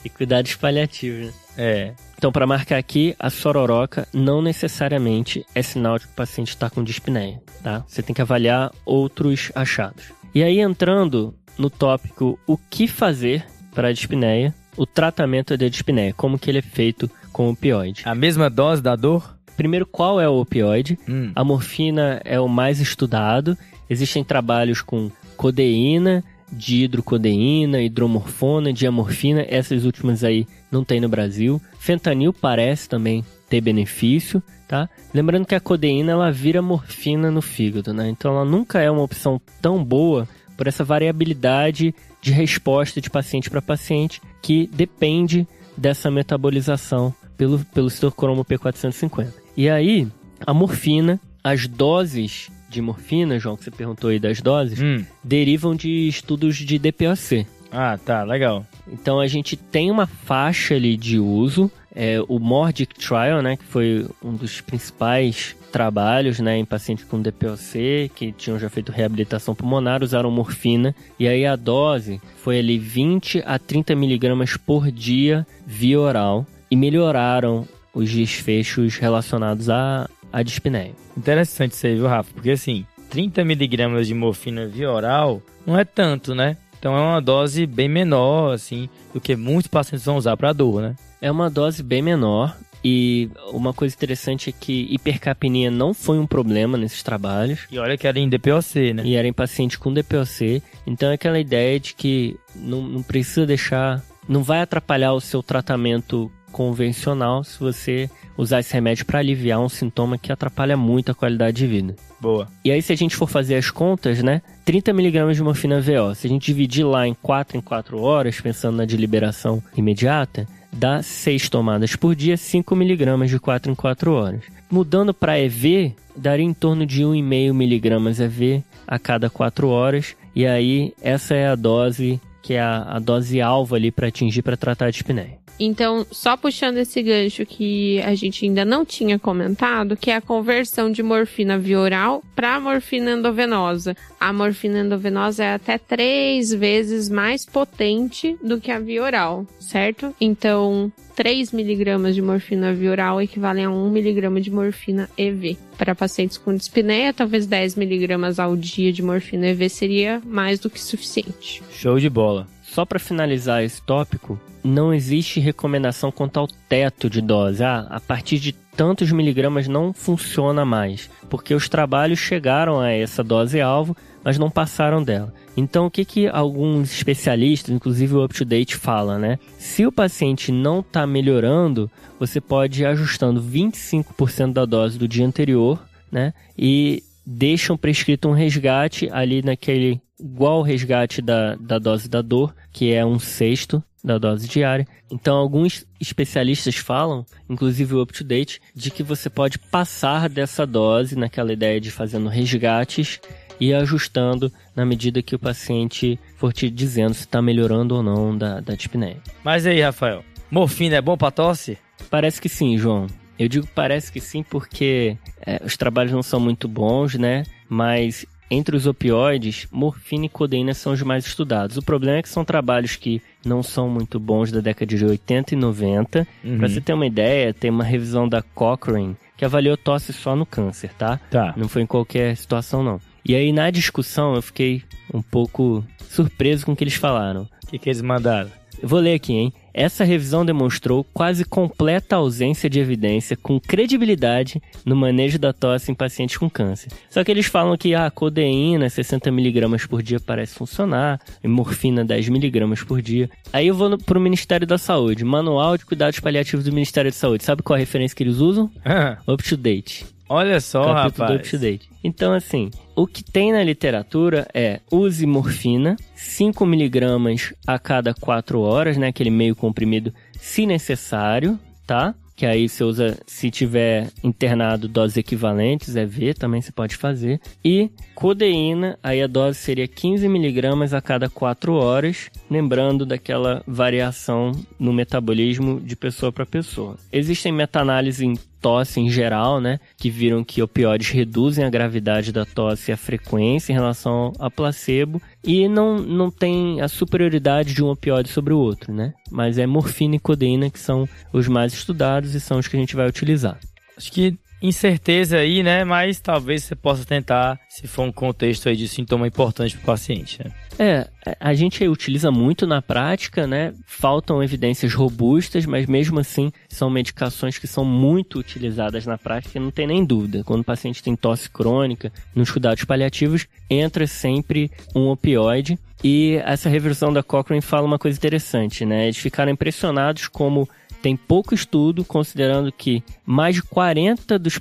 E cuidados paliativos, né? é. Então, para marcar aqui, a sororoca não necessariamente é sinal de que o paciente está com dispneia, tá? Você tem que avaliar outros achados. E aí, entrando no tópico o que fazer para a dispneia, o tratamento da dispneia, como que ele é feito com o opioide. A mesma dose da dor? Primeiro, qual é o opioide? Hum. A morfina é o mais estudado. Existem trabalhos com codeína, dihidrocodeína, hidromorfona, diamorfina. Essas últimas aí não tem no Brasil. Fentanil parece também ter benefício, tá? Lembrando que a codeína ela vira morfina no fígado, né? Então ela nunca é uma opção tão boa por essa variabilidade de resposta de paciente para paciente que depende dessa metabolização pelo, pelo citocromo P450. E aí, a morfina, as doses de morfina, João, que você perguntou aí das doses, Hum. derivam de estudos de DPOC. Ah, tá, legal. Então a gente tem uma faixa ali de uso, é, o Mordic Trial, né, que foi um dos principais trabalhos, né, em pacientes com DPOC, que tinham já feito reabilitação pulmonar, usaram morfina, e aí a dose foi ali 20 a 30 miligramas por dia via oral, e melhoraram os desfechos relacionados à, à dispneia. Interessante isso aí, viu, Rafa? Porque assim, 30 miligramas de morfina via oral não é tanto, né? Então é uma dose bem menor, assim, do que muitos pacientes vão usar para dor, né? É uma dose bem menor, e uma coisa interessante é que hipercapnia não foi um problema nesses trabalhos, E olha que era em DPOC, né? e era em paciente com DPOC. Então é aquela ideia de que não, não precisa deixar. Não vai atrapalhar o seu tratamento convencional se você usar esse remédio para aliviar um sintoma que atrapalha muito a qualidade de vida. Boa. E aí, se a gente for fazer as contas, né? 30mg de morfina VO, se a gente dividir lá em 4 em 4 horas, pensando na de liberação imediata, dá 6 tomadas por dia, 5mg de 4 em 4 horas. Mudando para EV, daria em torno de 1,5mg EV a cada 4 horas. E aí, essa é a dose que é a, a dose alvo ali para atingir para tratar a dispneia. Então, só puxando esse gancho que a gente ainda não tinha comentado, que é a conversão de morfina via oral para morfina endovenosa. A morfina endovenosa é até três vezes mais potente do que a via oral, certo? Então, 3 miligramas de morfina via oral equivalem a 1 miligrama de morfina EV. Para pacientes com dispneia, talvez 10 miligramas ao dia de morfina EV seria mais do que suficiente. Show de bola. Só para finalizar esse tópico, não existe recomendação quanto ao teto de dose. Ah, a partir de tantos miligramas não funciona mais, porque os trabalhos chegaram a essa dose alvo, mas não passaram dela. Então, o que, que alguns especialistas, inclusive o UpToDate, fala, né? Se o paciente não está melhorando, você pode ir ajustando 25% da dose do dia anterior, né? E deixam prescrito um resgate ali naquele igual resgate da, da dose da dor, que é um sexto da dose diária. Então, alguns especialistas falam, inclusive o UpToDate, de que você pode passar dessa dose naquela ideia de fazendo resgates e ajustando na medida que o paciente for te dizendo se está melhorando ou não da, da dispneia. Mas aí, Rafael, morfina é bom pra tosse? Parece que sim, João. Eu digo parece que sim porque é, os trabalhos não são muito bons, né? Mas entre os opioides, morfina e codeína são os mais estudados. O problema é que são trabalhos que não são muito bons da década de 80 e 90. Uhum. Pra você ter uma ideia, tem uma revisão da Cochrane que avaliou tosse só no câncer, tá? Tá. Não foi em qualquer situação, não. E aí, na discussão, eu fiquei um pouco surpreso com o que eles falaram. O que, que eles mandaram? Eu vou ler aqui, hein? Essa revisão demonstrou quase completa ausência de evidência com credibilidade no manejo da tosse em pacientes com câncer. Só que eles falam que a codeína 60mg por dia parece funcionar, e morfina 10mg por dia. Aí eu vou no, pro Ministério da Saúde, Manual de Cuidados Paliativos do Ministério da Saúde. Sabe qual a referência que eles usam? Up to date. Olha só, capítulo do rapaz. Up Date. Então, assim, o que tem na literatura é use morfina, 5mg a cada 4 horas, né? Aquele meio comprimido, se necessário, tá? Que aí você usa, se tiver internado, doses equivalentes, é V, também você pode fazer. E codeína, aí a dose seria 15mg a cada 4 horas, lembrando daquela variação no metabolismo de pessoa para pessoa. Existem meta-análises em tosse em geral, né? Que viram que opioides reduzem a gravidade da tosse e a frequência em relação a placebo. E não, não tem a superioridade de um opioide sobre o outro, né? Mas é morfina e codeína que são os mais estudados e são os que a gente vai utilizar. Acho que incerteza aí, né? Mas talvez você possa tentar, se for um contexto aí de sintoma importante para o paciente. Né? É, a gente utiliza muito na prática, né? Faltam evidências robustas, mas mesmo assim são medicações que são muito utilizadas na prática, não tem nem dúvida. Quando o paciente tem tosse crônica, nos cuidados paliativos, entra sempre um opioide. E essa reversão da Cochrane fala uma coisa interessante, né? Eles ficaram impressionados como tem pouco estudo considerando que mais de 40% dos,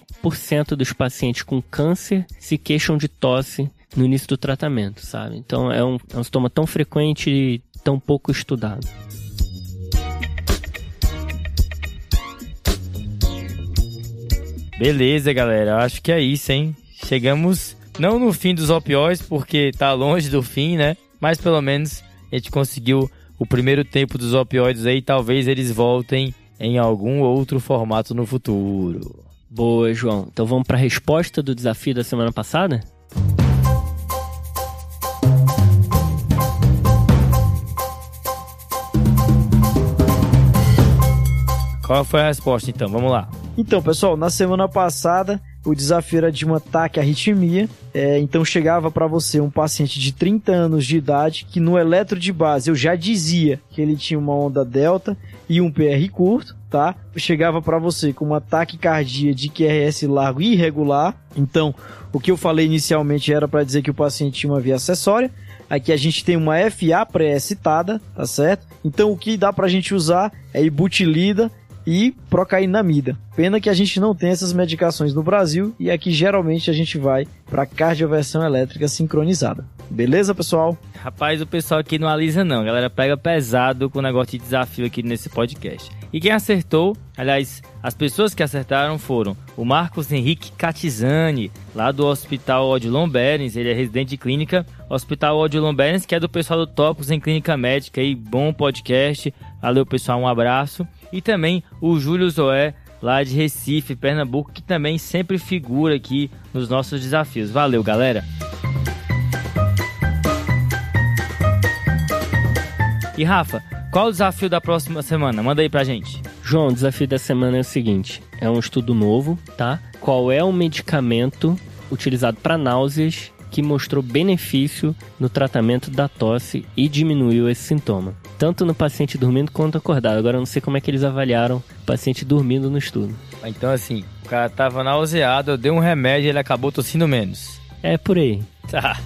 dos pacientes com câncer se queixam de tosse no início do tratamento, sabe? Então é um, é um sintoma tão frequente e tão pouco estudado. Beleza, galera. Acho que é isso, hein? Chegamos não no fim dos opioides, porque tá longe do fim, né? Mas pelo menos a gente conseguiu o primeiro tempo dos opioides aí, talvez eles voltem em algum outro formato no futuro. Boa, João. Então vamos para a resposta do desafio da semana passada? Qual foi a resposta então? Vamos lá. Então, pessoal, na semana passada o desafio era de um ataque à arritmia. É, então chegava para você um paciente de 30 anos de idade que no eletro de base eu já dizia que ele tinha uma onda delta e um PR curto, tá? Chegava para você com uma taquicardia de QRS largo irregular. Então, o que eu falei inicialmente era para dizer que o paciente tinha uma via acessória. Aqui a gente tem uma FA pré-excitada, tá certo? Então o que dá pra gente usar é ibutilida e procainamida. Pena que a gente não tem essas medicações no Brasil e aqui geralmente a gente vai para cardioversão elétrica sincronizada. Beleza, pessoal? Rapaz, o pessoal aqui não alisa não, a galera pega pesado com o negócio de desafio aqui nesse podcast. E quem acertou, aliás, as pessoas que acertaram foram o Marcos Henrique Catizani, lá do Hospital Odilon Berens, ele é residente de clínica, Hospital Odilon Berens, que é do pessoal do Topos em Clínica Médica, aí, bom podcast. Valeu, pessoal, um abraço. E também o Júlio Zoé, lá de Recife, Pernambuco, que também sempre figura aqui nos nossos desafios. Valeu, galera! E Rafa, qual o desafio da próxima semana? Manda aí pra gente. João, o desafio da semana é o seguinte: é um estudo novo, tá? Qual é o medicamento utilizado para náuseas que mostrou benefício no tratamento da tosse e diminuiu esse sintoma, tanto no paciente dormindo quanto acordado. Agora eu não sei como é que eles avaliaram o paciente dormindo no estudo. Então assim, o cara tava nauseado, eu dei um remédio e ele acabou tossindo menos. É por aí. Tá.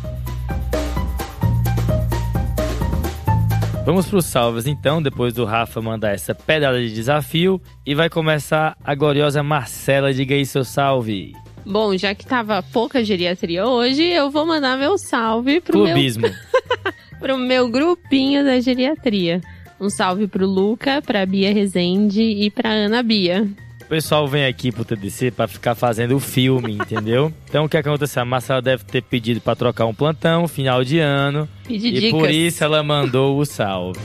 Vamos para os salvos então, depois do Rafa mandar essa pedada de desafio. E vai começar a gloriosa Marcela. Diga aí seu salve. Bom, já que tava pouca geriatria hoje, eu vou mandar meu salve pro Clubismo. meu pro meu grupinho da geriatria. Um salve pro Luca, pra Bia Rezende e pra Ana Bia. O pessoal vem aqui pro TDC para ficar fazendo o filme, entendeu? Então o que aconteceu? A Marcela deve ter pedido para trocar um plantão, final de ano. Pedi e dicas. por isso ela mandou o salve.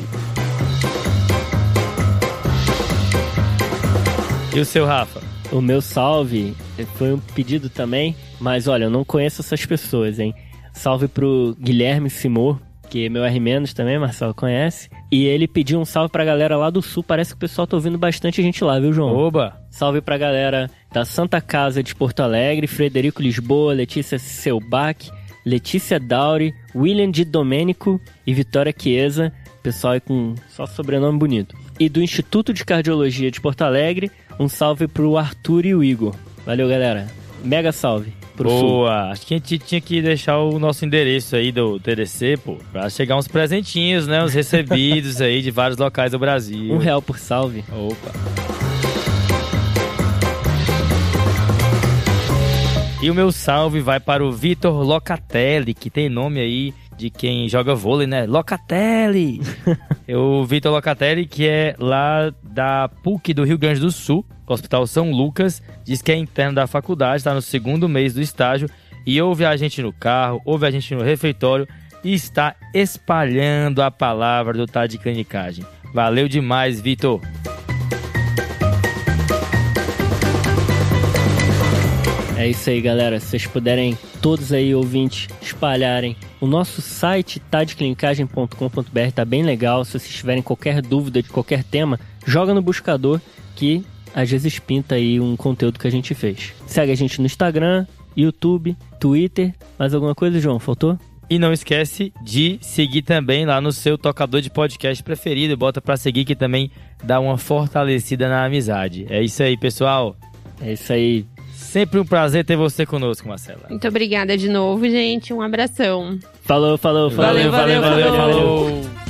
E o seu Rafa? O meu salve foi um pedido também, mas olha, eu não conheço essas pessoas, hein? Salve pro Guilherme Simor, que meu R- também, Marcelo conhece. E ele pediu um salve pra galera lá do sul. Parece que o pessoal tá ouvindo bastante gente lá, viu, João? Oba! Salve pra galera da Santa Casa de Porto Alegre, Frederico Lisboa, Letícia Selbach, Letícia Dauri, William de Domênico e Vitória Chiesa. Pessoal aí com só sobrenome bonito. E do Instituto de Cardiologia de Porto Alegre, um salve pro Arthur e o Igor. Valeu, galera. Mega salve pro sul. Boa! Acho que a gente tinha que deixar o nosso endereço aí do TDC, pô, pra chegar uns presentinhos, né? Uns recebidos aí de vários locais do Brasil. Um real por salve. Opa! E o meu salve vai para o Vitor Locatelli, que tem nome aí de quem joga vôlei, né? Locatelli! o Vitor Locatelli, que é lá da PUC do Rio Grande do Sul, Hospital São Lucas, diz que é interno da faculdade, está no segundo mês do estágio e ouve a gente no carro, ouve a gente no refeitório e está espalhando a palavra do Tá de Clinicagem. Valeu demais, Vitor! É isso aí, galera. Se vocês puderem, todos aí ouvintes, espalharem. O nosso site tadeclinicagem.com.br tá bem legal. Se vocês tiverem qualquer dúvida de qualquer tema, joga no buscador que às vezes pinta aí um conteúdo que a gente fez. Segue a gente no Instagram, YouTube, Twitter. Mais alguma coisa, João? Faltou? E não esquece de seguir também lá no seu tocador de podcast preferido. Bota pra seguir que também dá uma fortalecida na amizade. É isso aí, pessoal. É isso aí. Sempre um prazer ter você conosco, Marcela. Muito obrigada de novo, gente. Um abração. Falou, falou, falou. Valeu, valeu, valeu, falou.